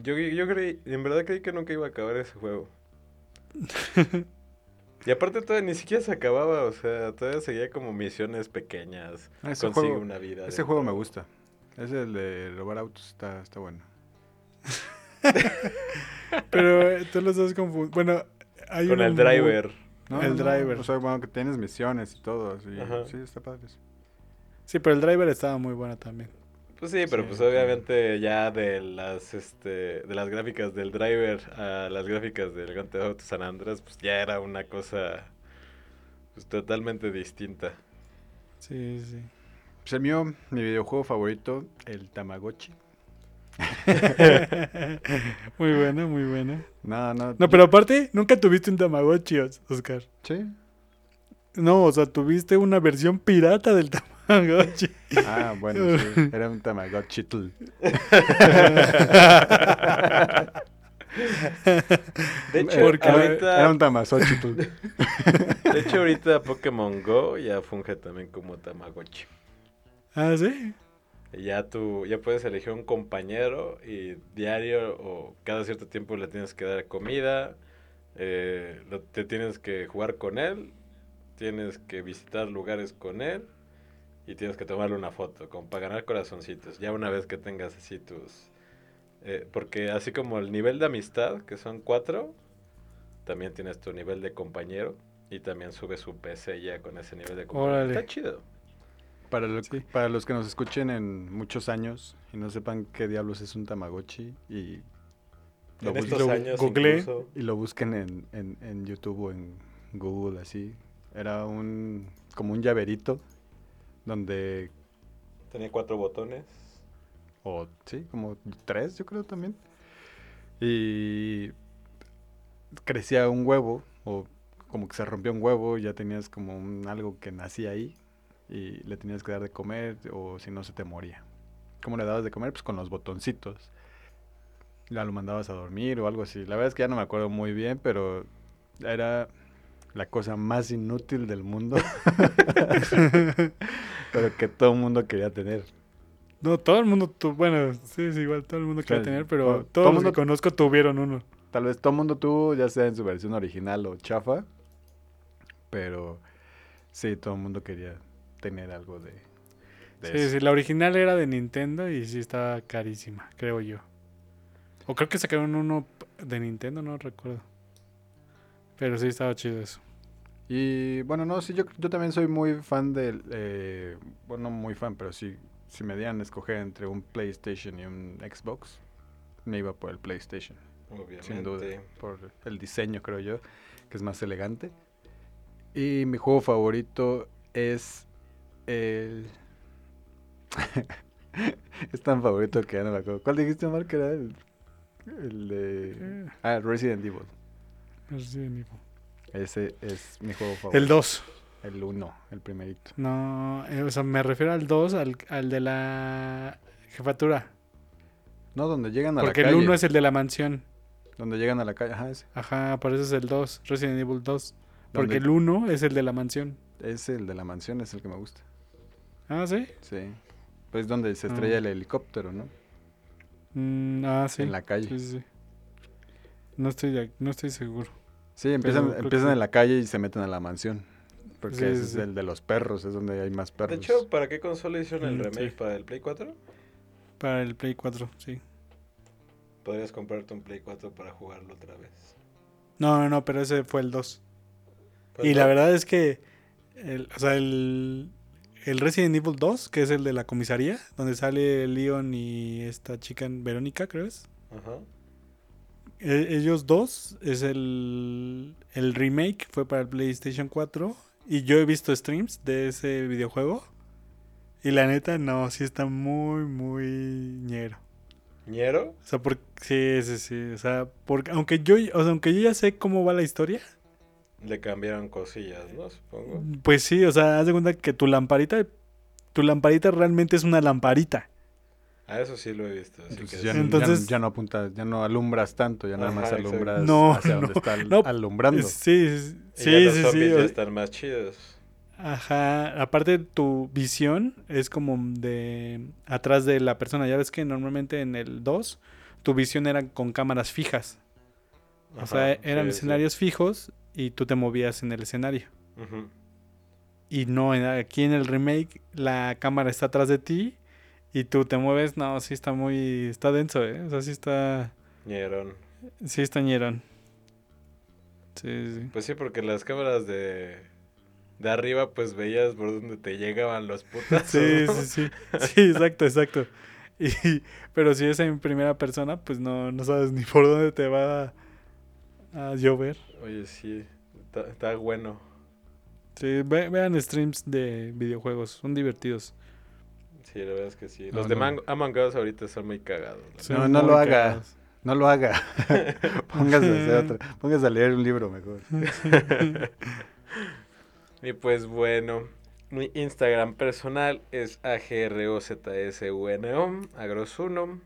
Yo, yo creí, en verdad creí que nunca iba a acabar ese juego. [LAUGHS] y aparte todavía ni siquiera se acababa, o sea, todavía seguía como misiones pequeñas. Ah, Ese Consigue juego, una vida. ese juego me gusta. Ese el de robar autos está, está bueno. [LAUGHS] Pero eh, tú lo estás confundiendo. Bueno, hay Con el muy- driver. No, El no, driver. O sea, bueno, que tienes misiones y todo. así, Ajá. Sí, está padre. eso. Sí, pero el driver estaba muy bueno también. Pues sí, pero Sí, pues obviamente ya de las este de las gráficas del driver a las gráficas del Grand Theft Auto San Andreas, pues ya era una cosa pues, totalmente distinta. Sí, sí. Pues el mío, mi videojuego favorito, el Tamagotchi. [LAUGHS] muy buena, muy buena. No, no. No, pero aparte, nunca tuviste un Tamagotchi, Os- Oscar. Sí. No, o sea, tuviste una versión pirata del Tamagotchi. Ah, bueno, sí. Era un Tamagotchi. De hecho, Porque- ahorita, Era un Tamagotchi. de hecho ahorita Pokémon Go ya funge también como Tamagotchi. ah, sí. Ya tú ya puedes elegir un compañero y diario o cada cierto tiempo le tienes que dar comida, eh, te tienes que jugar con él, tienes que visitar lugares con él y tienes que tomarle una foto, como para ganar corazoncitos. Ya una vez que tengas así tus... eh, porque así como el nivel de amistad, que son cuatro, también tienes tu nivel de compañero y también subes su PC ya con ese nivel de compañero. Órale. Está chido. Para, lo- Sí. para los que nos escuchen en muchos años y no sepan qué diablos es un Tamagotchi y lo, en bus- estos lo años googleé. incluso- y lo busquen en, en, en YouTube o en Google, así. Era un como un llaverito donde, Tenía cuatro botones. o sí, como tres yo creo también. Y crecía un huevo o como que se rompió un huevo, ya tenías como un, algo que nacía ahí y le tenías que dar de comer o si no se te moría. ¿Cómo le dabas de comer? Pues con los botoncitos. Ya lo mandabas a dormir o algo así. La verdad es que ya no me acuerdo muy bien, pero era la cosa más inútil del mundo. [LAUGHS] pero que todo el mundo quería tener. No, todo el mundo, tu- bueno, sí, es igual, todo el mundo quiere sea, tener, pero todo- todo los mundo- que conozco tuvieron uno. Tal vez todo el mundo tuvo, ya sea en su versión original o chafa. Pero sí, todo el mundo quería tener algo de, de Sí, eso. sí, la original era de Nintendo y sí estaba carísima, creo yo. O creo que sacaron uno de Nintendo, no recuerdo. Pero sí estaba chido eso. Y bueno, no, sí, yo, yo también soy muy fan del... eh, bueno, no muy fan, pero sí, si me dieran a escoger entre un PlayStation y un Xbox, me iba por el PlayStation, Obviamente. sin duda. Por el diseño, creo yo, que es más elegante. Y mi juego favorito es el... [LAUGHS] es tan favorito que ya no me acuerdo. ¿Cuál dijiste, Mark? Era el, el de... Ah, Resident Evil. Resident Evil. Ese es mi juego favorito. El 2. El 1, el primerito. No, eh, o sea, me refiero al 2, al, al de la jefatura. No, donde llegan a Porque la el calle. 1 es el de la mansión. Donde llegan a la calle. Ajá, ese. Ajá, por eso es el 2, Resident Evil 2. Porque el 1 es el de la mansión. Es el de la mansión, es el que me gusta. Ah, ¿sí? Sí. Pues donde se estrella Ah. el helicóptero, ¿no? Mm, ah, sí. En la calle. Sí, sí, sí. No estoy, no estoy seguro. Sí, empiezan, empiezan que- en la calle y se meten a la mansión. Porque Sí, ese sí, es el de los perros, es donde hay más perros. De hecho, ¿para qué consola hicieron el Mm, remake? sí. ¿Para el Play 4? Para el Play 4, sí. Podrías comprarte un Play 4 para jugarlo otra vez. No, no, no, pero ese fue el 2. Pues y la verdad es que, el, o sea, el, el Resident Evil 2, que es el de la comisaría, donde sale Leon y esta chica Verónica, creo es. Ajá. Ellos dos es el, el remake, fue para el PlayStation 4. Y yo he visto streams de ese videojuego. Y la neta, no, sí está muy, muy ñero. ¿Ñero? O sea, porque, sí, sí, sí. O sea, porque, aunque yo, o sea, aunque yo ya sé cómo va la historia, Le cambiaron cosillas, ¿no? Supongo. pues sí, o sea, haz de cuenta que tu lamparita, tu lamparita realmente es una lamparita. A eso sí lo he visto. Así Entonces, que ya, no- Entonces- ya, no- ya no apuntas, ya no alumbras tanto, ya nada más Ajá, alumbras No, hacia no, donde está no. alumbrando. Sí, sí, Y sí, ya los sí, zombies sí, ya o- están más chidos. Ajá, aparte tu visión es como de atrás de la persona. Ya ves que normalmente en el 2 tu visión era con cámaras fijas. O sea, eran sí, sí. escenarios fijos y tú te movías en el escenario. Y no, aquí en el remake la cámara está atrás de ti y tú te mueves. No, sí está muy... Está denso, ¿eh? O sea, sí está... Ñerón. Sí está ñerón. Sí, sí. Pues sí, porque las cámaras de, de arriba, pues veías por donde te llegaban los putas. [LAUGHS] Sí, sí, sí. Sí, exacto, exacto. Y, pero si es en primera persona, pues no, no sabes ni por dónde te va a, a llover. Oye, sí. Está, está bueno. Sí, ve- vean streams de videojuegos, son divertidos. Sí, la verdad es que sí. No, Los de no. Mang- Among Us ahorita son muy cagados. Son No, no lo haga. cagados. No lo haga. [LAUGHS] póngase, a hacer otra- póngase a leer un libro mejor. [LAUGHS] Y pues bueno, mi Instagram personal es agrozsuno, agrosuno.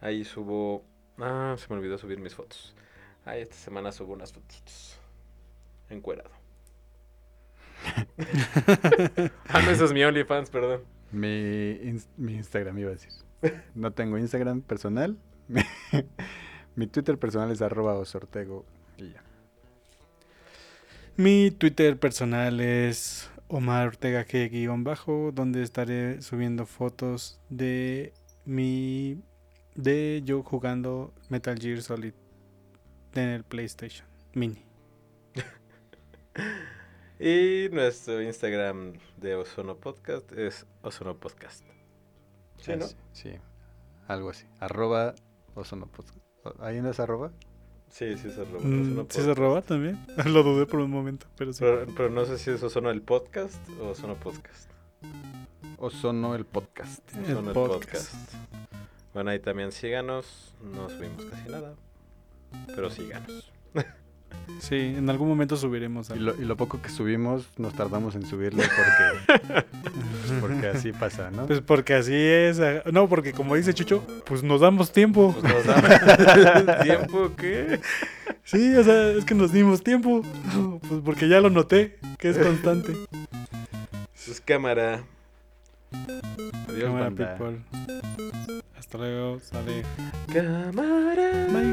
Ahí subo... Ah, se me olvidó subir mis fotos. Ahí esta semana subo unas fotitos. Encuerado. [LAUGHS] ah, no, eso es mi OnlyFans, perdón. Mi, ins- mi Instagram iba a decir. [LAUGHS] No tengo Instagram personal. [LAUGHS] mi Twitter personal es arroba osortego. Y ya. Mi Twitter personal es Omar Ortega G guion bajo, donde estaré subiendo fotos de mi de yo jugando Metal Gear Solid en el PlayStation Mini. [LAUGHS] Y nuestro Instagram de Ozono Podcast es Ozono Podcast. Sí, ¿no? Sí, algo así. Arroba ozono podcast. ¿Ahí no es arroba? Sí, sí es arroba. Mm, ¿Sí se Podcast. roba también? [LAUGHS] Lo dudé por un momento, pero sí. Pero, pero no sé si es Ozono el podcast o Ozono Podcast. Ozono el podcast. El Ozono el podcast. podcast. Bueno, ahí también síganos. No subimos casi nada. Pero síganos. [LAUGHS] Sí, en algún momento subiremos Y algo. lo, y lo poco que subimos nos tardamos en subirlo porque, [LAUGHS] porque así pasa, ¿no? Pues porque así es. ah, No, porque como dice Chucho, pues nos damos tiempo. Pues nos da [LAUGHS] tiempo que. Sí, o sea, es que nos dimos tiempo. [LAUGHS] Pues porque ya lo noté, que es constante. Pues cámara. Adiós, Cámara people. Hasta luego, sale. My